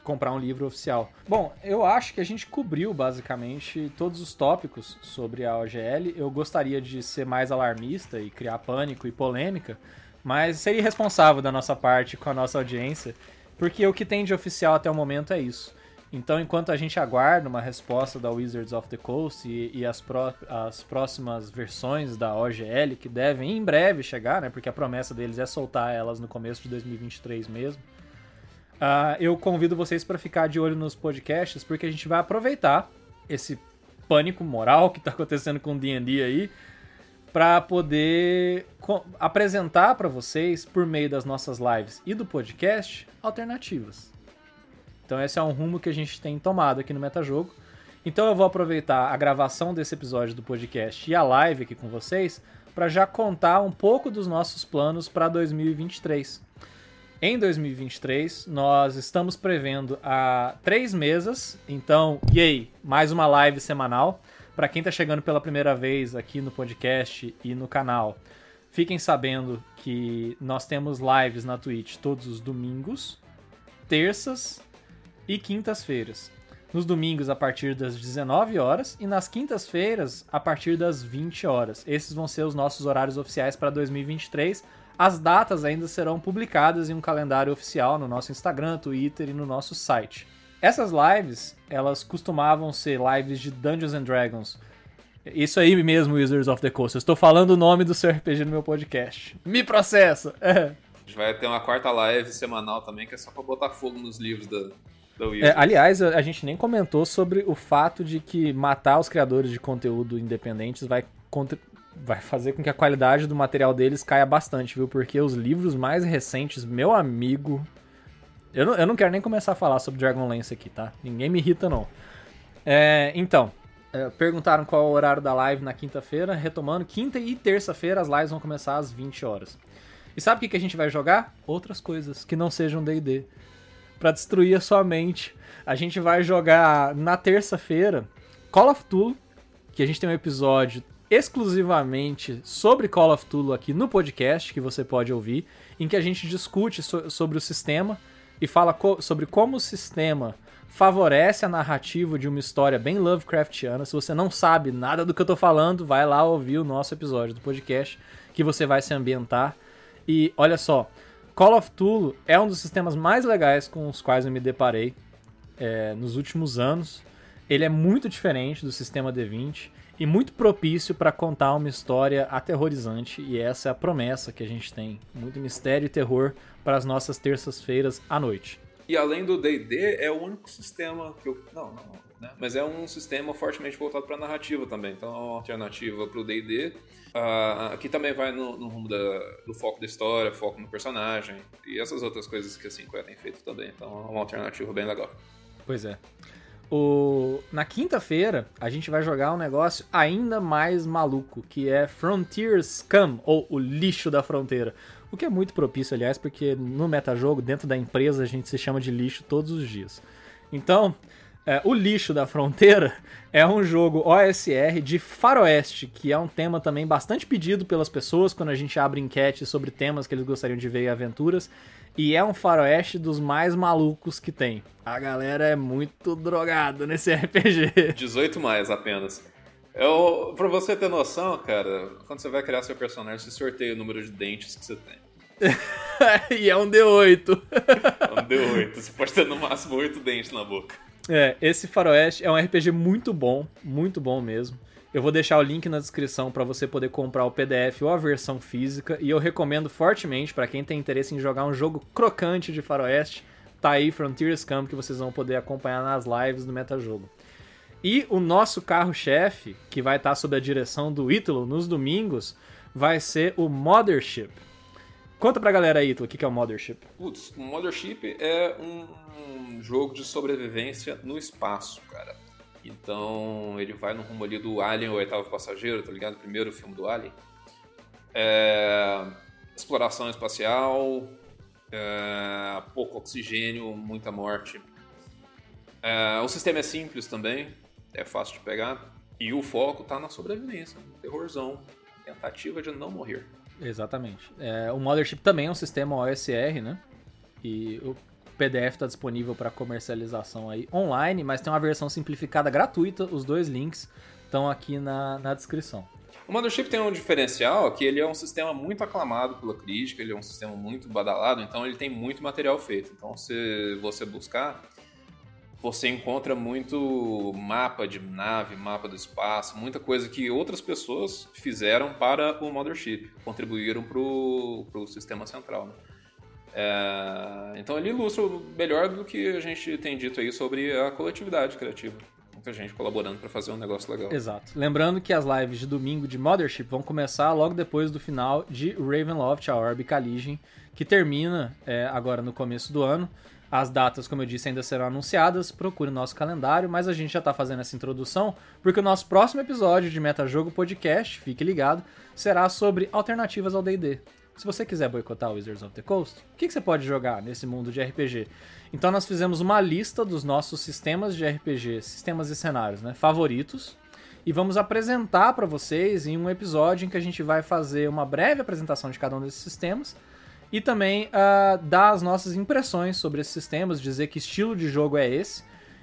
comprar um livro oficial. Bom, eu acho que a gente cobriu basicamente todos os tópicos sobre a OGL. Eu gostaria de ser mais alarmista e criar pânico e polêmica, mas seria irresponsável da nossa parte com a nossa audiência, porque o que tem de oficial até o momento é isso. Então, enquanto a gente aguarda uma resposta da Wizards of the Coast e, e as, as próximas versões da OGL, que devem em breve chegar, né? Porque a promessa deles é soltar elas no começo de 2023 mesmo. Uh, eu convido vocês para ficar de olho nos podcasts, porque a gente vai aproveitar esse pânico moral que está acontecendo com o D&D aí, para poder apresentar para vocês, por meio das nossas lives e do podcast, alternativas. Então esse é um rumo que a gente tem tomado aqui no Metajogo. Então eu vou aproveitar a gravação desse episódio do podcast e a live aqui com vocês para já contar um pouco dos nossos planos para 2023. Em 2023, nós estamos prevendo a três mesas, então, yay, mais uma live semanal. Para quem está chegando pela primeira vez aqui no podcast e no canal, fiquem sabendo que nós temos lives na Twitch todos os domingos, terças e quintas-feiras. Nos domingos a partir das 19 horas e nas quintas-feiras a partir das 20 horas. Esses vão ser os nossos horários oficiais para 2023. As datas ainda serão publicadas em um calendário oficial no nosso Instagram, Twitter e no nosso site. Essas lives, elas costumavam ser lives de Dungeons and Dragons. Isso aí mesmo, Wizards of the Coast. Eu estou falando o nome do seu RPG no meu podcast. Me processa! *laughs* A gente vai ter uma quarta live semanal também, que é só pra botar fogo nos livros da, é, aliás, a gente nem comentou sobre o fato de que matar os criadores de conteúdo independentes vai, contra... vai fazer com que a qualidade do material deles caia bastante, viu? Porque os livros mais recentes, meu amigo. Eu não, eu não quero nem começar a falar sobre Dragonlance aqui, tá? Ninguém me irrita, não. É, então, é, perguntaram qual é o horário da live na quinta-feira. Retomando, quinta e terça-feira as lives vão começar às 20 horas. E sabe o que, que a gente vai jogar? Outras coisas que não sejam DD para destruir a sua mente. A gente vai jogar na terça-feira Call of Duty, que a gente tem um episódio exclusivamente sobre Call of Duty aqui no podcast, que você pode ouvir, em que a gente discute so sobre o sistema e fala co sobre como o sistema favorece a narrativa de uma história bem Lovecraftiana. Se você não sabe nada do que eu tô falando, vai lá ouvir o nosso episódio do podcast, que você vai se ambientar. E olha só, Call of Cthulhu é um dos sistemas mais legais com os quais eu me deparei é, nos últimos anos. Ele é muito diferente do sistema D20 e muito propício para contar uma história aterrorizante, e essa é a promessa que a gente tem. Muito mistério e terror para as nossas terças-feiras à noite. E além do D&D, é o único sistema que eu... Não, não, né? Mas é um sistema fortemente voltado para narrativa também. Então é uma alternativa para o D&D Uh, aqui também vai no, no rumo da, do foco da história, foco no personagem e essas outras coisas que a 5 tem feito também. Então é uma alternativa bem legal. Pois é. O... Na quinta-feira, a gente vai jogar um negócio ainda mais maluco, que é Frontier Scum, ou o lixo da fronteira. O que é muito propício, aliás, porque no metajogo, dentro da empresa, a gente se chama de lixo todos os dias. Então, é, o Lixo da Fronteira é um jogo OSR de faroeste, que é um tema também bastante pedido pelas pessoas quando a gente abre enquete sobre temas que eles gostariam de ver em aventuras. E é um faroeste dos mais malucos que tem. A galera é muito drogada nesse *laughs* RPG. 18 mais apenas. Eu, pra você ter noção, cara, quando você vai criar seu personagem, você sorteia o número de dentes que você tem. *laughs* e é um D8. É um D8. Você pode ter no máximo 8 dentes na boca. É, esse Faroeste é um RPG muito bom, muito bom mesmo. Eu vou deixar o link na descrição para você poder comprar o PDF ou a versão física e eu recomendo fortemente para quem tem interesse em jogar um jogo crocante de Faroeste, tá aí Frontiers Camp que vocês vão poder acompanhar nas lives do Metajogo. E o nosso carro-chefe, que vai estar sob a direção do Ítalo nos domingos, vai ser o Mothership. Conta pra galera aí, Ítalo, o que é o Mothership? Putz, o Mothership é um jogo de sobrevivência no espaço, cara. Então ele vai no rumo ali do Alien, o oitavo passageiro, tá ligado? primeiro filme do Alien. É... Exploração espacial, é... pouco oxigênio, muita morte. É... O sistema é simples também, é fácil de pegar. E o foco tá na sobrevivência, no terrorzão, tentativa de não morrer. Exatamente. É, o Mothership também é um sistema OSR, né? E o PDF está disponível para comercialização aí online, mas tem uma versão simplificada gratuita. Os dois links estão aqui na, na descrição. O Mothership tem um diferencial que ele é um sistema muito aclamado pela crítica, ele é um sistema muito badalado, então ele tem muito material feito. Então, se você buscar, você encontra muito mapa de nave, mapa do espaço, muita coisa que outras pessoas fizeram para o Mothership, contribuíram para o sistema central. Né? É, então ele ilustra melhor do que a gente tem dito aí sobre a coletividade criativa. Muita gente colaborando para fazer um negócio legal. Exato. Lembrando que as lives de domingo de Mothership vão começar logo depois do final de Ravenloft, a Orb Collision, que termina é, agora no começo do ano. As datas, como eu disse, ainda serão anunciadas, procure o nosso calendário, mas a gente já está fazendo essa introdução porque o nosso próximo episódio de Metajogo Podcast, fique ligado, será sobre alternativas ao D&D. Se você quiser boicotar Wizards of the Coast, o que, que você pode jogar nesse mundo de RPG? Então nós fizemos uma lista dos nossos sistemas de RPG, sistemas e cenários, né, favoritos, e vamos apresentar para vocês em um episódio em que a gente vai fazer uma breve apresentação de cada um desses sistemas e também uh, dar as nossas impressões sobre esses sistemas, dizer que estilo de jogo é esse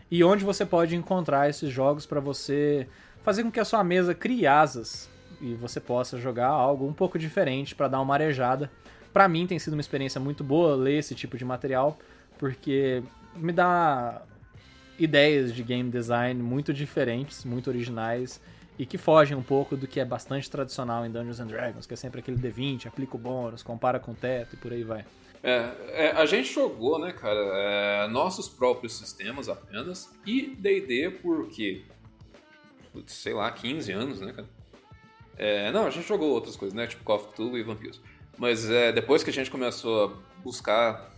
e onde você pode encontrar esses jogos para você fazer com que a sua mesa crie asas e você possa jogar algo um pouco diferente para dar uma arejada. Para mim tem sido uma experiência muito boa ler esse tipo de material, porque me dá ideias de game design muito diferentes, muito originais e que fogem um pouco do que é bastante tradicional em Dungeons and Dragons, que é sempre aquele D20, aplica o bônus, compara com o teto e por aí vai. É, é, a gente jogou, né, cara, é, nossos próprios sistemas apenas e D&D por quê? Sei lá, 15 anos, né, cara? É, não, a gente jogou outras coisas, né, tipo Call of Cthulhu e Vampiros. Mas é, depois que a gente começou a buscar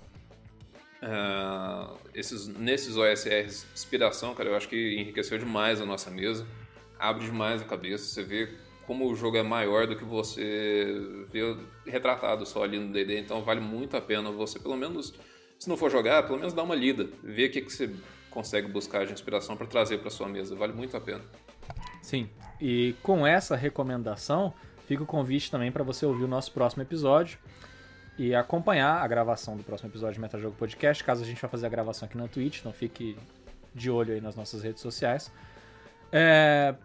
uh, esses, nesses OSRs inspiração, cara, eu acho que enriqueceu demais a nossa mesa abre demais a cabeça. Você vê como o jogo é maior do que você vê retratado só ali no D&D. Então vale muito a pena você, pelo menos, se não for jogar, pelo menos dar uma lida. Ver o que, que você consegue buscar de inspiração para trazer para sua mesa. Vale muito a pena. Sim, e com essa recomendação, fica o convite também para você ouvir o nosso próximo episódio e acompanhar a gravação do próximo episódio de Metajogo Podcast, caso a gente vá fazer a gravação aqui na Twitch, então fique de olho aí nas nossas redes sociais é,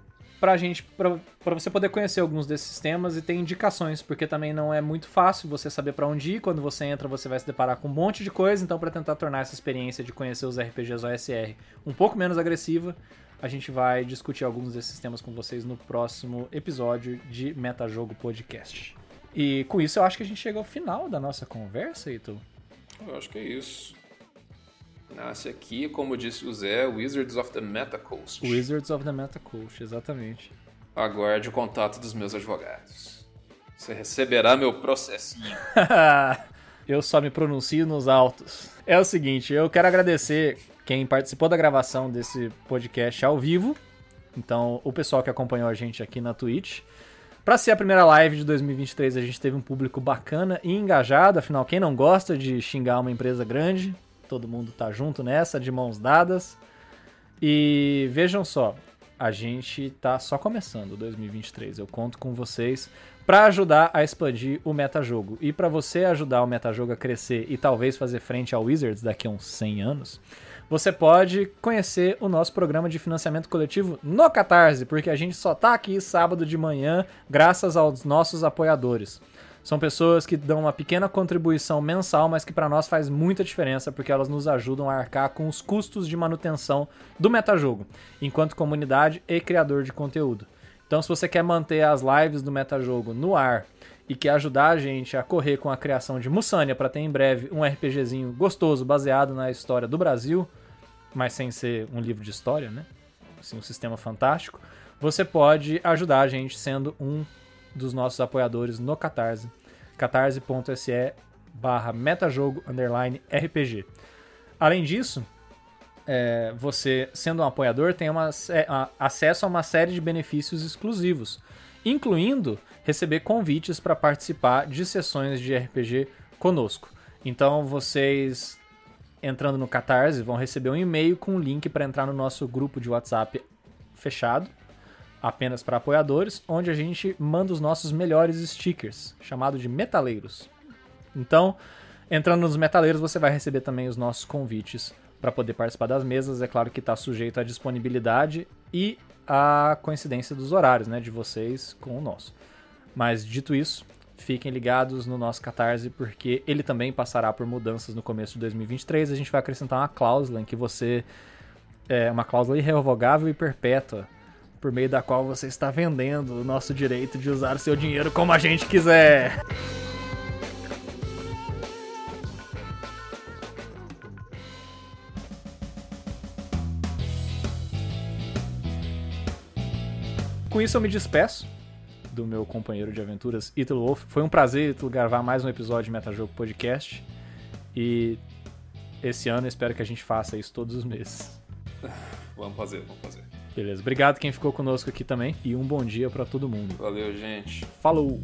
pra gente, pra você poder conhecer alguns desses sistemas e ter indicações, porque também não é muito fácil você saber para onde ir. Quando você entra, você vai se deparar com um monte de coisa, então para tentar tornar essa experiência de conhecer os RPGs OSR um pouco menos agressiva, a gente vai discutir alguns desses sistemas com vocês no próximo episódio de Metajogo Podcast. E com isso eu acho que a gente chega ao final da nossa conversa, Ito. Eu acho que é isso. Nasce aqui, como disse o Zé, Wizards of the Metacoast. Wizards of the Metacoast, exatamente. Aguarde o contato dos meus advogados. Você receberá meu processinho. *laughs* eu só me pronuncio nos autos. É o seguinte, eu quero agradecer quem participou da gravação desse podcast ao vivo. Então, o pessoal que acompanhou a gente aqui na Twitch. Para ser a primeira live de 2023, a gente teve um público bacana e engajado. Afinal, quem não gosta de xingar uma empresa grande, todo mundo tá junto nessa, de mãos dadas. E vejam só, a gente tá só começando 2023. Eu conto com vocês para ajudar a expandir o metajogo. E para você ajudar o metajogo a crescer e talvez fazer frente ao Wizards daqui a uns 100 anos, você pode conhecer o nosso programa de financiamento coletivo no Catarse, porque a gente só tá aqui sábado de manhã graças aos nossos apoiadores. São pessoas que dão uma pequena contribuição mensal, mas que para nós faz muita diferença porque elas nos ajudam a arcar com os custos de manutenção do metajogo, enquanto comunidade e criador de conteúdo. Então, se você quer manter as lives do metajogo no ar e quer ajudar a gente a correr com a criação de Mussânia para ter em breve um RPGzinho gostoso baseado na história do Brasil, mas sem ser um livro de história, né? Assim, um sistema fantástico, você pode ajudar a gente sendo um dos nossos apoiadores no Catarse, catarse.se barra metajogo underline RPG. Além disso, é, você, sendo um apoiador, tem uma, a, acesso a uma série de benefícios exclusivos, incluindo receber convites para participar de sessões de RPG conosco. Então, vocês entrando no Catarse vão receber um e-mail com um link para entrar no nosso grupo de WhatsApp fechado, apenas para apoiadores, onde a gente manda os nossos melhores stickers, chamado de metaleiros. Então, entrando nos metaleiros, você vai receber também os nossos convites para poder participar das mesas. É claro que está sujeito à disponibilidade e à coincidência dos horários, né, de vocês com o nosso. Mas dito isso, fiquem ligados no nosso Catarse, porque ele também passará por mudanças no começo de 2023. A gente vai acrescentar uma cláusula em que você. É uma cláusula irrevogável e perpétua por meio da qual você está vendendo o nosso direito de usar o seu dinheiro como a gente quiser. Com isso eu me despeço do meu companheiro de aventuras, Ítalo Wolf. Foi um prazer, Ítalo, gravar mais um episódio de Metajogo Podcast. E esse ano. Espero que a gente faça isso todos os meses. vamos fazer, vamos fazer. Beleza. Obrigado quem ficou conosco aqui também e um bom dia para todo mundo. Valeu, gente. Falou!